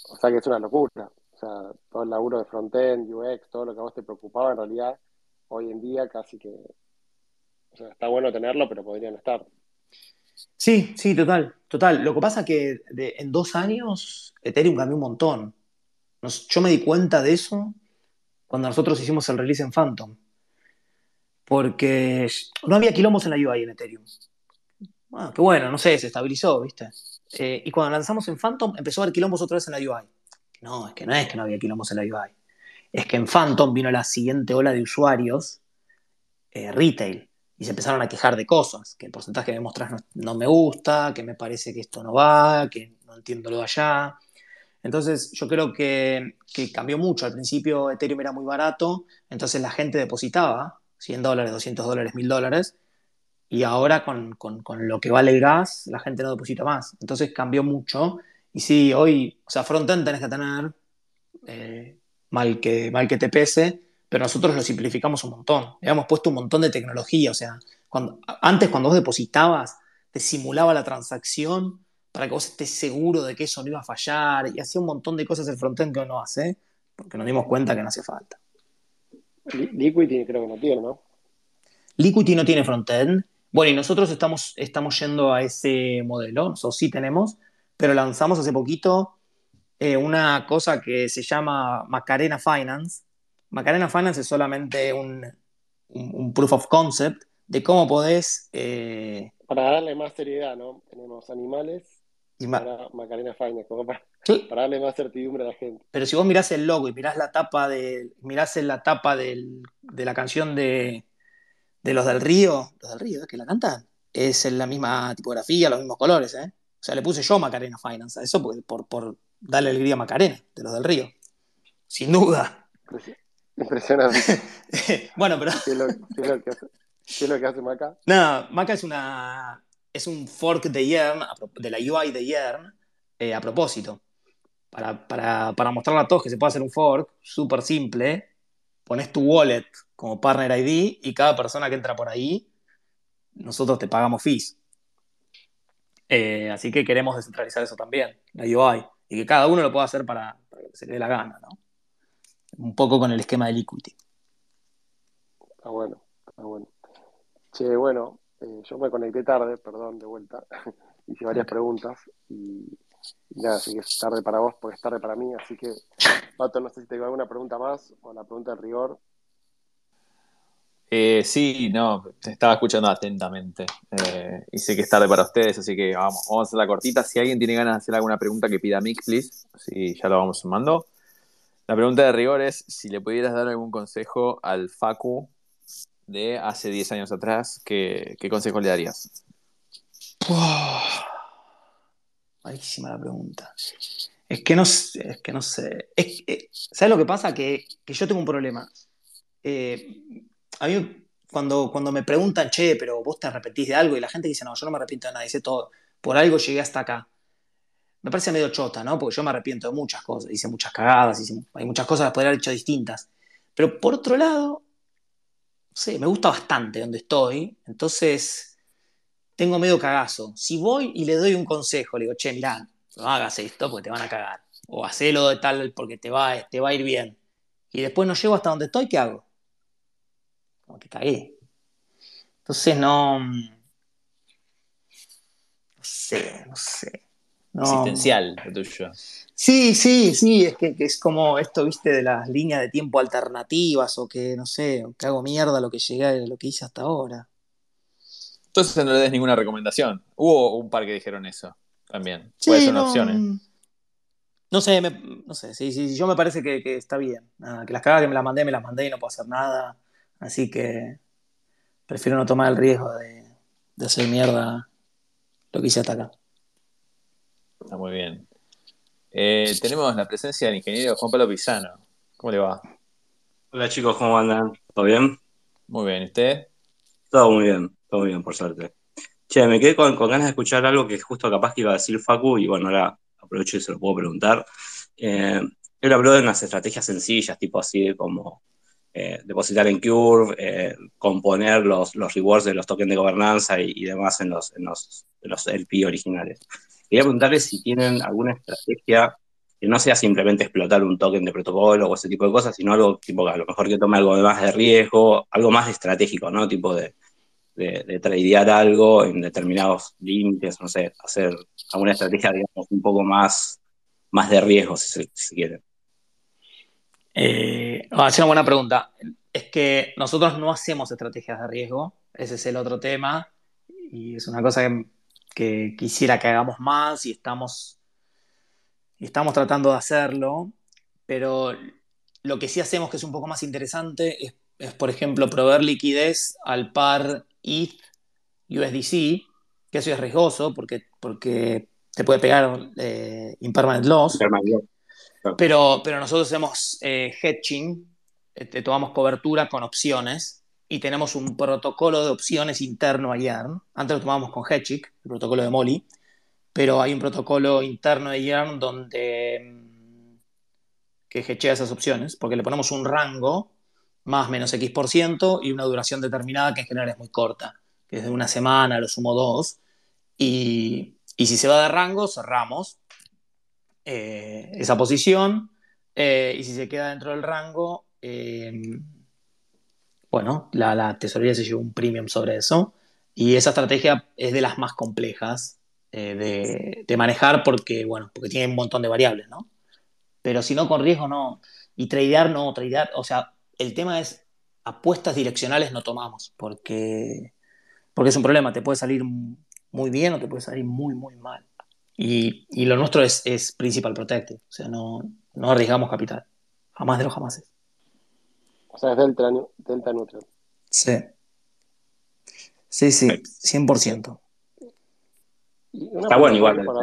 O sea que es una locura. O sea, todo el laburo de frontend, UX, todo lo que a vos te preocupaba, en realidad, hoy en día casi que. O sea, está bueno tenerlo, pero podrían estar. Sí, sí, total, total. Lo que pasa es que en dos años Ethereum cambió un montón. yo me di cuenta de eso cuando nosotros hicimos el release en Phantom. Porque no había quilombos en la UI en Ethereum. Ah, qué bueno, no sé, se estabilizó, ¿viste? Eh, y cuando lanzamos en Phantom empezó a haber quilombos otra vez en la UI. No, es que no es que no había quilombos en la UI. Es que en Phantom vino la siguiente ola de usuarios eh, retail y se empezaron a quejar de cosas, que el porcentaje que me mostrás no, me gusta, que me parece que esto no va, que no entiendo lo de allá. Entonces yo creo que, cambió mucho. Al principio Ethereum era muy barato, entonces la gente depositaba 100 dólares, 200 dólares, 1000 dólares, y ahora con, lo que vale el gas, la gente no deposita más. Entonces cambió mucho. Y sí, hoy, o sea, frontend tenés que tener, eh, mal, que, mal que te pese, pero nosotros lo simplificamos un montón. Le hemos puesto un montón de tecnología. O sea, cuando, antes cuando vos depositabas, te simulaba la transacción para que vos estés seguro de que eso no iba a fallar y hacía un montón de cosas el frontend que no hace, porque nos dimos cuenta que no hace falta. Liquidity creo que no tiene, ¿no? Liquidity no tiene frontend. Bueno, y nosotros estamos, estamos yendo a ese modelo, nosotros sí tenemos, pero lanzamos hace poquito eh, una cosa que se llama Macarena Finance, Macarena Finance es solamente un, proof of concept de cómo podés... Eh, para darle más seriedad, ¿no? Tenemos animales y para Macarena Finance, para, darle más certidumbre a la gente. Pero si vos mirás el logo y mirás la tapa de, mirás en la tapa de la canción de, los del río, los del río, que la cantan, es en la misma tipografía, los mismos colores, ¿eh? O sea, le puse yo Macarena Finance a eso por, por, darle alegría a Macarena, de los del río. Sin duda. Impresionante. bueno, pero. ¿Qué es, lo, qué es lo que hace, qué es lo que hace Maca? No, Maca es una. Es un fork de Yearn, de la UI de Yearn, eh, a propósito. Para, para, para mostrarle a todos que se puede hacer un fork, súper simple. Pones tu wallet como partner ID y cada persona que entra por ahí, nosotros te pagamos fees. Eh, así que queremos descentralizar eso también, la UI. Y que cada uno lo pueda hacer para, para lo que se le dé la gana, ¿no? Un poco con el esquema del equity. Está bueno, está bueno. Che, bueno, eh, yo me conecté tarde, perdón, de vuelta. Hice varias preguntas y, y nada, así que es tarde para vos porque es tarde para mí. Así que, Pato, no sé si tengo alguna pregunta más o la pregunta de rigor. Eh, sí, no, te estaba escuchando atentamente. Eh, y sé que es tarde para ustedes, así que vamos, vamos a hacer la cortita. Si alguien tiene ganas de hacer alguna pregunta que pida Mick, please. Así ya lo vamos sumando. La pregunta de rigor es si le pudieras dar algún consejo al Facu de hace 10 años atrás, ¿qué, consejo le darías? Malísima la pregunta. Es que no sé, es que no sé. Eh, ¿Sabes lo que pasa? Que, que yo tengo un problema. Eh, a mí, cuando, cuando me preguntan, che, pero vos te arrepentís de algo, y la gente dice, no, yo no me arrepiento de nada, dice todo, por algo llegué hasta acá. Me parece medio chota, ¿no? Porque yo me arrepiento de muchas cosas, hice muchas cagadas, hay muchas cosas que podría haber hecho distintas. Pero por otro lado, sé, me gusta bastante donde estoy, entonces tengo medio cagazo. Si voy y le doy un consejo, le digo, che, mirá, no hagas esto porque te van a cagar. O hacelo de tal porque te va, te va a ir bien. Y después no llego hasta donde estoy, ¿qué hago? Como que cagué. Entonces no. mm, No sé, no sé. No. Existencial, lo tuyo. Sí, sí, sí, es que, que es como esto, viste, de las líneas de tiempo alternativas o que, no sé, o que hago mierda lo que llegué, lo que hice hasta ahora. Entonces no le des ninguna recomendación. Hubo un par que dijeron eso también. Sí, Puede ser una no, opción, ¿eh? No sé, me- no sé, sí, sí, yo me parece que, que está bien. Nada, que las cagadas que me las mandé, me las mandé y no puedo hacer nada. Así que prefiero no tomar el riesgo de, de hacer mierda lo que hice hasta acá. Está muy bien. Eh, tenemos la presencia del ingeniero Juan Pablo Pisano. ¿Cómo le va? Hola chicos, ¿cómo andan? ¿Todo bien? Muy bien. ¿Y usted? Todo muy bien, todo muy bien, por suerte. Che, me quedé con, con ganas de escuchar algo que justo capaz que iba a decir Facu, y bueno, ahora aprovecho y se lo puedo preguntar. Eh, él habló de unas estrategias sencillas, tipo así como eh, depositar en Curve, eh, componer los, los rewards de los tokens de gobernanza y, y demás en los, en, los, en los LP originales. Quería preguntarles si tienen alguna estrategia que no sea simplemente explotar un token de protocolo o ese tipo de cosas, sino algo tipo a lo mejor que tome algo más de riesgo, algo más estratégico, ¿no? Tipo de, de, de tradear algo en determinados límites, no sé, hacer alguna estrategia, digamos, un poco más, más de riesgo, si se, si se quiere. Eh, ah, es una buena pregunta. Es que nosotros no hacemos estrategias de riesgo, ese es el otro tema, y es una cosa que, que quisiera que hagamos más y estamos, y estamos tratando de hacerlo, pero lo que sí hacemos que es un poco más interesante es, es, por ejemplo, proveer liquidez al par ETH USDC, que eso es riesgoso porque, porque te puede pegar eh, impermanent loss. Pero, pero nosotros hacemos eh, hedging, eh, te tomamos cobertura con opciones y tenemos un protocolo de opciones interno a Yarn. Antes lo tomábamos con Hedging, el protocolo de Molly, pero hay un protocolo interno de Yarn donde mm, que hedgea esas opciones, porque le ponemos un rango más menos X por ciento y una duración determinada que en general es muy corta, que es de una semana, lo sumo dos, y, y si se va de rango, cerramos eh, esa posición eh, y si se queda dentro del rango, eh, bueno, la, la, tesorería se lleva un premium sobre eso y esa estrategia es de las más complejas eh, de, de, manejar porque, bueno, porque tiene un montón de variables, ¿no? Pero si no, con riesgo no. Y tradear no, tradear, o sea, el tema es apuestas direccionales no tomamos porque, porque es un problema, te puede salir muy bien o te puede salir muy, muy mal. Y, y, lo nuestro es, es principal protected, o sea, no, no, arriesgamos capital, jamás de los jamases. O sea, es delta, delta neutral. Sí. Sí, sí, 100%. Está bueno igual. Para...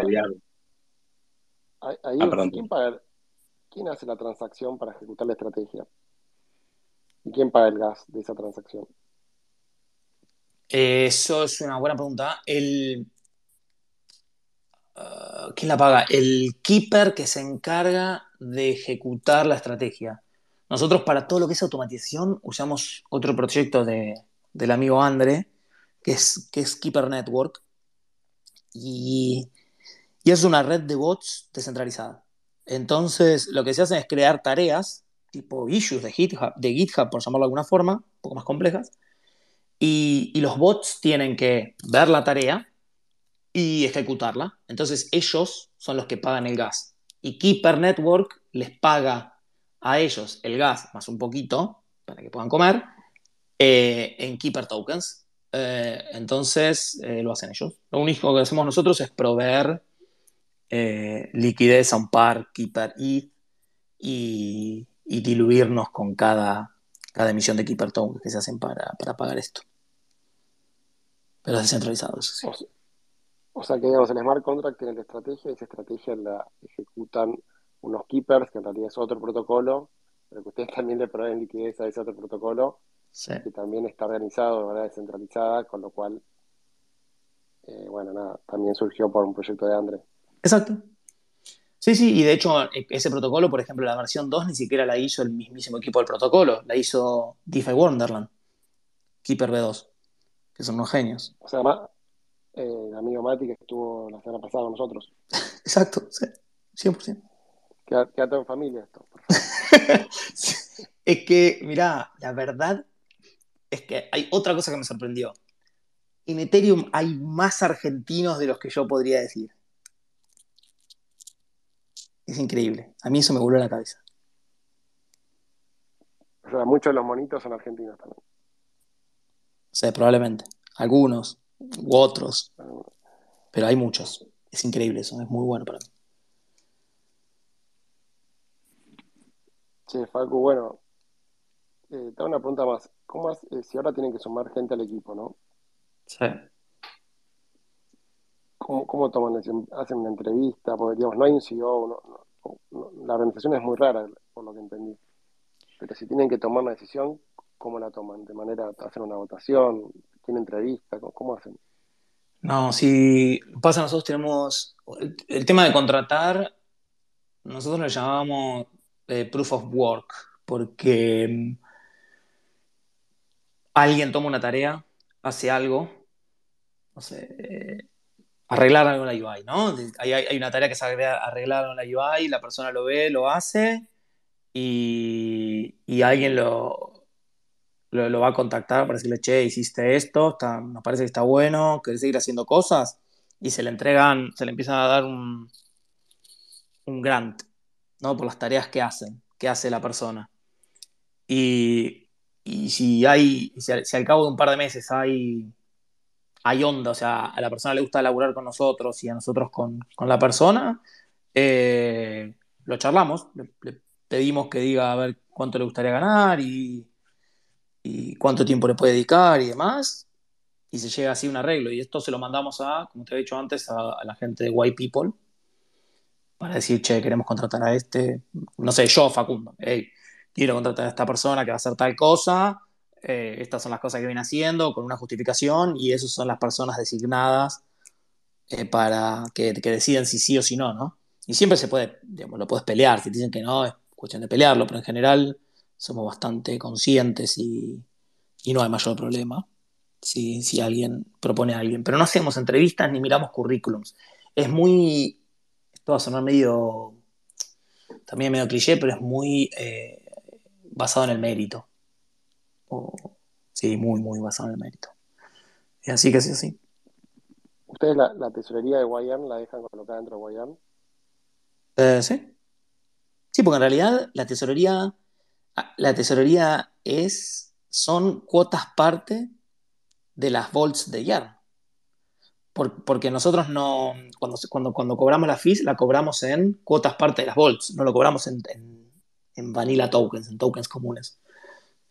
Ahí, ah, ¿quién, paga, ¿Quién hace la transacción para ejecutar la estrategia? ¿Y quién paga el gas de esa transacción? Eh, eso es una buena pregunta. El, uh, ¿Quién la paga? El keeper que se encarga de ejecutar la estrategia. Nosotros para todo lo que es automatización usamos otro proyecto de, del amigo Andre, que es, que es Keeper Network. Y, y es una red de bots descentralizada. Entonces, lo que se hace es crear tareas, tipo issues de GitHub, de GitHub por llamarlo de alguna forma, un poco más complejas, y, y los bots tienen que ver la tarea y ejecutarla. Entonces, ellos son los que pagan el gas. Y Keeper Network les paga a ellos el gas más un poquito para que puedan comer eh, en Keeper Tokens. Eh, entonces eh, lo hacen ellos. Lo único que hacemos nosotros es proveer liquidez a un par, Keeper ETH y, y diluirnos con cada, cada emisión de Keeper Tokens que se hacen para, para pagar esto. Pero es descentralizado, eso sí. O sea, o sea que, digamos, el smart contract tiene la estrategia y esa estrategia la ejecutan unos keepers, que en realidad es otro protocolo, pero que ustedes también le proveen liquidez a ese otro protocolo, Sí. que también está organizado de manera descentralizada, con lo cual, eh, bueno, nada, también surgió por un proyecto de Andre. Exacto. Sí, sí, y de hecho ese protocolo, por ejemplo, la versión 2 ni siquiera la hizo el mismísimo equipo del protocolo, la hizo DeFi Wonderland, Keeper B2, que son unos genios. O sea, eh, el amigo Mati que estuvo la semana pasada con nosotros. Exacto, sí, 100%. Todo en familia esto. Es que, mirá, la verdad es que hay otra cosa que me sorprendió. En Ethereum hay más argentinos de los que yo podría decir. Es increíble. A mí eso me voló la cabeza. O sea, muchos de los monitos son argentinos también. O sea, probablemente. Algunos u otros. Pero hay muchos. Es increíble eso. Es muy bueno para mí. Che, Facu, bueno, eh, te hago una pregunta más. ¿Cómo es, eh, si ahora tienen que sumar gente al equipo, ¿no? Sí. ¿Cómo, cómo toman decisión? ¿Hacen una entrevista? Porque, digamos, no hay un CEO, no- no- no- la organización es muy rara, por lo que entendí. Pero si tienen que tomar una decisión, ¿cómo la toman? ¿De manera, hacen una votación? ¿Tienen entrevista? ¿Cómo, cómo hacen? No, si pasa, nosotros tenemos el, el tema de contratar, nosotros lo llamamos eh, proof of work, porque mm, alguien toma una tarea, hace algo, no sé, eh, arreglar algo en la UI, ¿no? Hay, hay- una tarea que es arreglar, en la UI, la persona lo ve, lo hace, y, y alguien lo, lo, lo va a contactar para decirle, che, hiciste esto, está- nos parece que está bueno, querés seguir haciendo cosas, y se le entregan, se le empiezan a dar un, un grant, ¿no? Por las tareas que hacen, que hace la persona. Y, y si hay, si al, cabo de un par de meses hay, hay onda, o sea, a la persona le gusta laburar con nosotros y a nosotros con, con la persona, eh, lo charlamos, le, le pedimos que diga a ver cuánto le gustaría ganar y, y cuánto tiempo le puede dedicar y demás, y se llega así a un arreglo. Y esto se lo mandamos a, como te he dicho antes, a, a la gente de White People para decir, che, queremos contratar a este, no sé, yo, Facundo, hey, quiero contratar a esta persona que va a hacer tal cosa, eh, estas son las cosas que viene haciendo, con una justificación, y esas son las personas designadas eh, para que, que deciden si sí o si no, ¿no? Y siempre se puede, digamos, lo puedes pelear, si te dicen que no, es cuestión de pelearlo, pero en general somos bastante conscientes y, y no hay mayor problema si, si alguien propone a alguien. Pero no hacemos entrevistas ni miramos currículums. Es muy, esto va a sonar medio, también medio cliché, pero es muy eh, basado en el mérito. O- sí, muy, muy basado en el mérito. Y así que sí, sí. ¿Ustedes la, la tesorería de Guayán la dejan colocada dentro de Guayán? Eh, sí. Sí, porque en realidad la tesorería, la tesorería es, son cuotas parte de las volts de YAR. Por- porque nosotros no, cuando, cuando, cuando cobramos la fees, la cobramos en cuotas parte de las volts, no lo cobramos en, en, en vanilla tokens, en tokens comunes.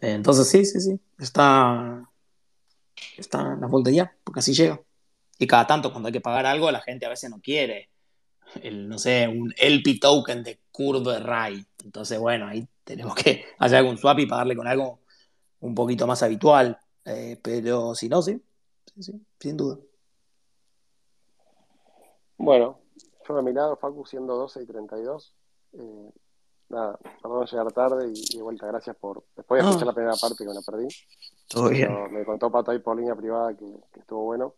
Eh, entonces sí, sí, sí, está, está en las volts de YAR, porque así llega. Y cada tanto cuando hay que pagar algo, la gente a veces no quiere el, no sé, un LP token de Curve Rai. Entonces, bueno, ahí tenemos que hacer algún swap y pagarle con algo un poquito más habitual. Eh, pero si no, sí. sí, sí, sin duda. Bueno, yo a mi lado, Facu, siendo 12 y 32. Eh, nada, perdón llegar tarde y, de vuelta, gracias por. Después de escuchar la primera parte que me la perdí. Todo bien. me contó Pato ahí por línea privada que, estuvo bueno.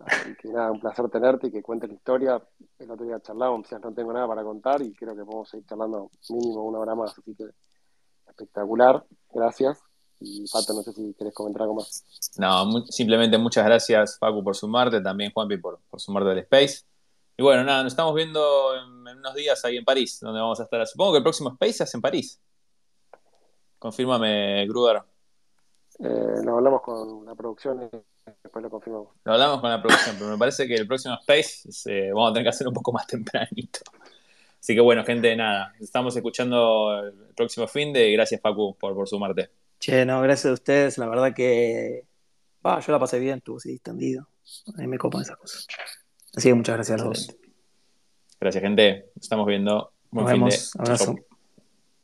Así que nada, un placer tenerte y que cuentes la historia. El otro día charlábamos, no tengo nada para contar y creo que podemos seguir charlando mínimo una hora más. Así que espectacular, gracias. Y Pato, no sé si querés comentar algo más. No, simplemente muchas gracias, Facu, por sumarte, también Juanpi por, por sumarte del Space. Y bueno, nada, nos estamos viendo en, unos días ahí en París, donde vamos a estar. Supongo que el próximo Space es en París. Confírmame, Gruder. Eh, lo hablamos con la producción y después lo confirmamos. Lo hablamos con la producción, pero me parece que el próximo Space eh, vamos a tener que hacer un poco más tempranito. Así que bueno, gente, nada, estamos escuchando el próximo fin de gracias Facu por, por sumarte. Che, no, gracias a ustedes, la verdad que yo la pasé bien, estuvo así distendido. A mí me copan esas cosas. Así que muchas gracias a los Gracias, gente. Estamos viendo. Nos vemos. Abrazo.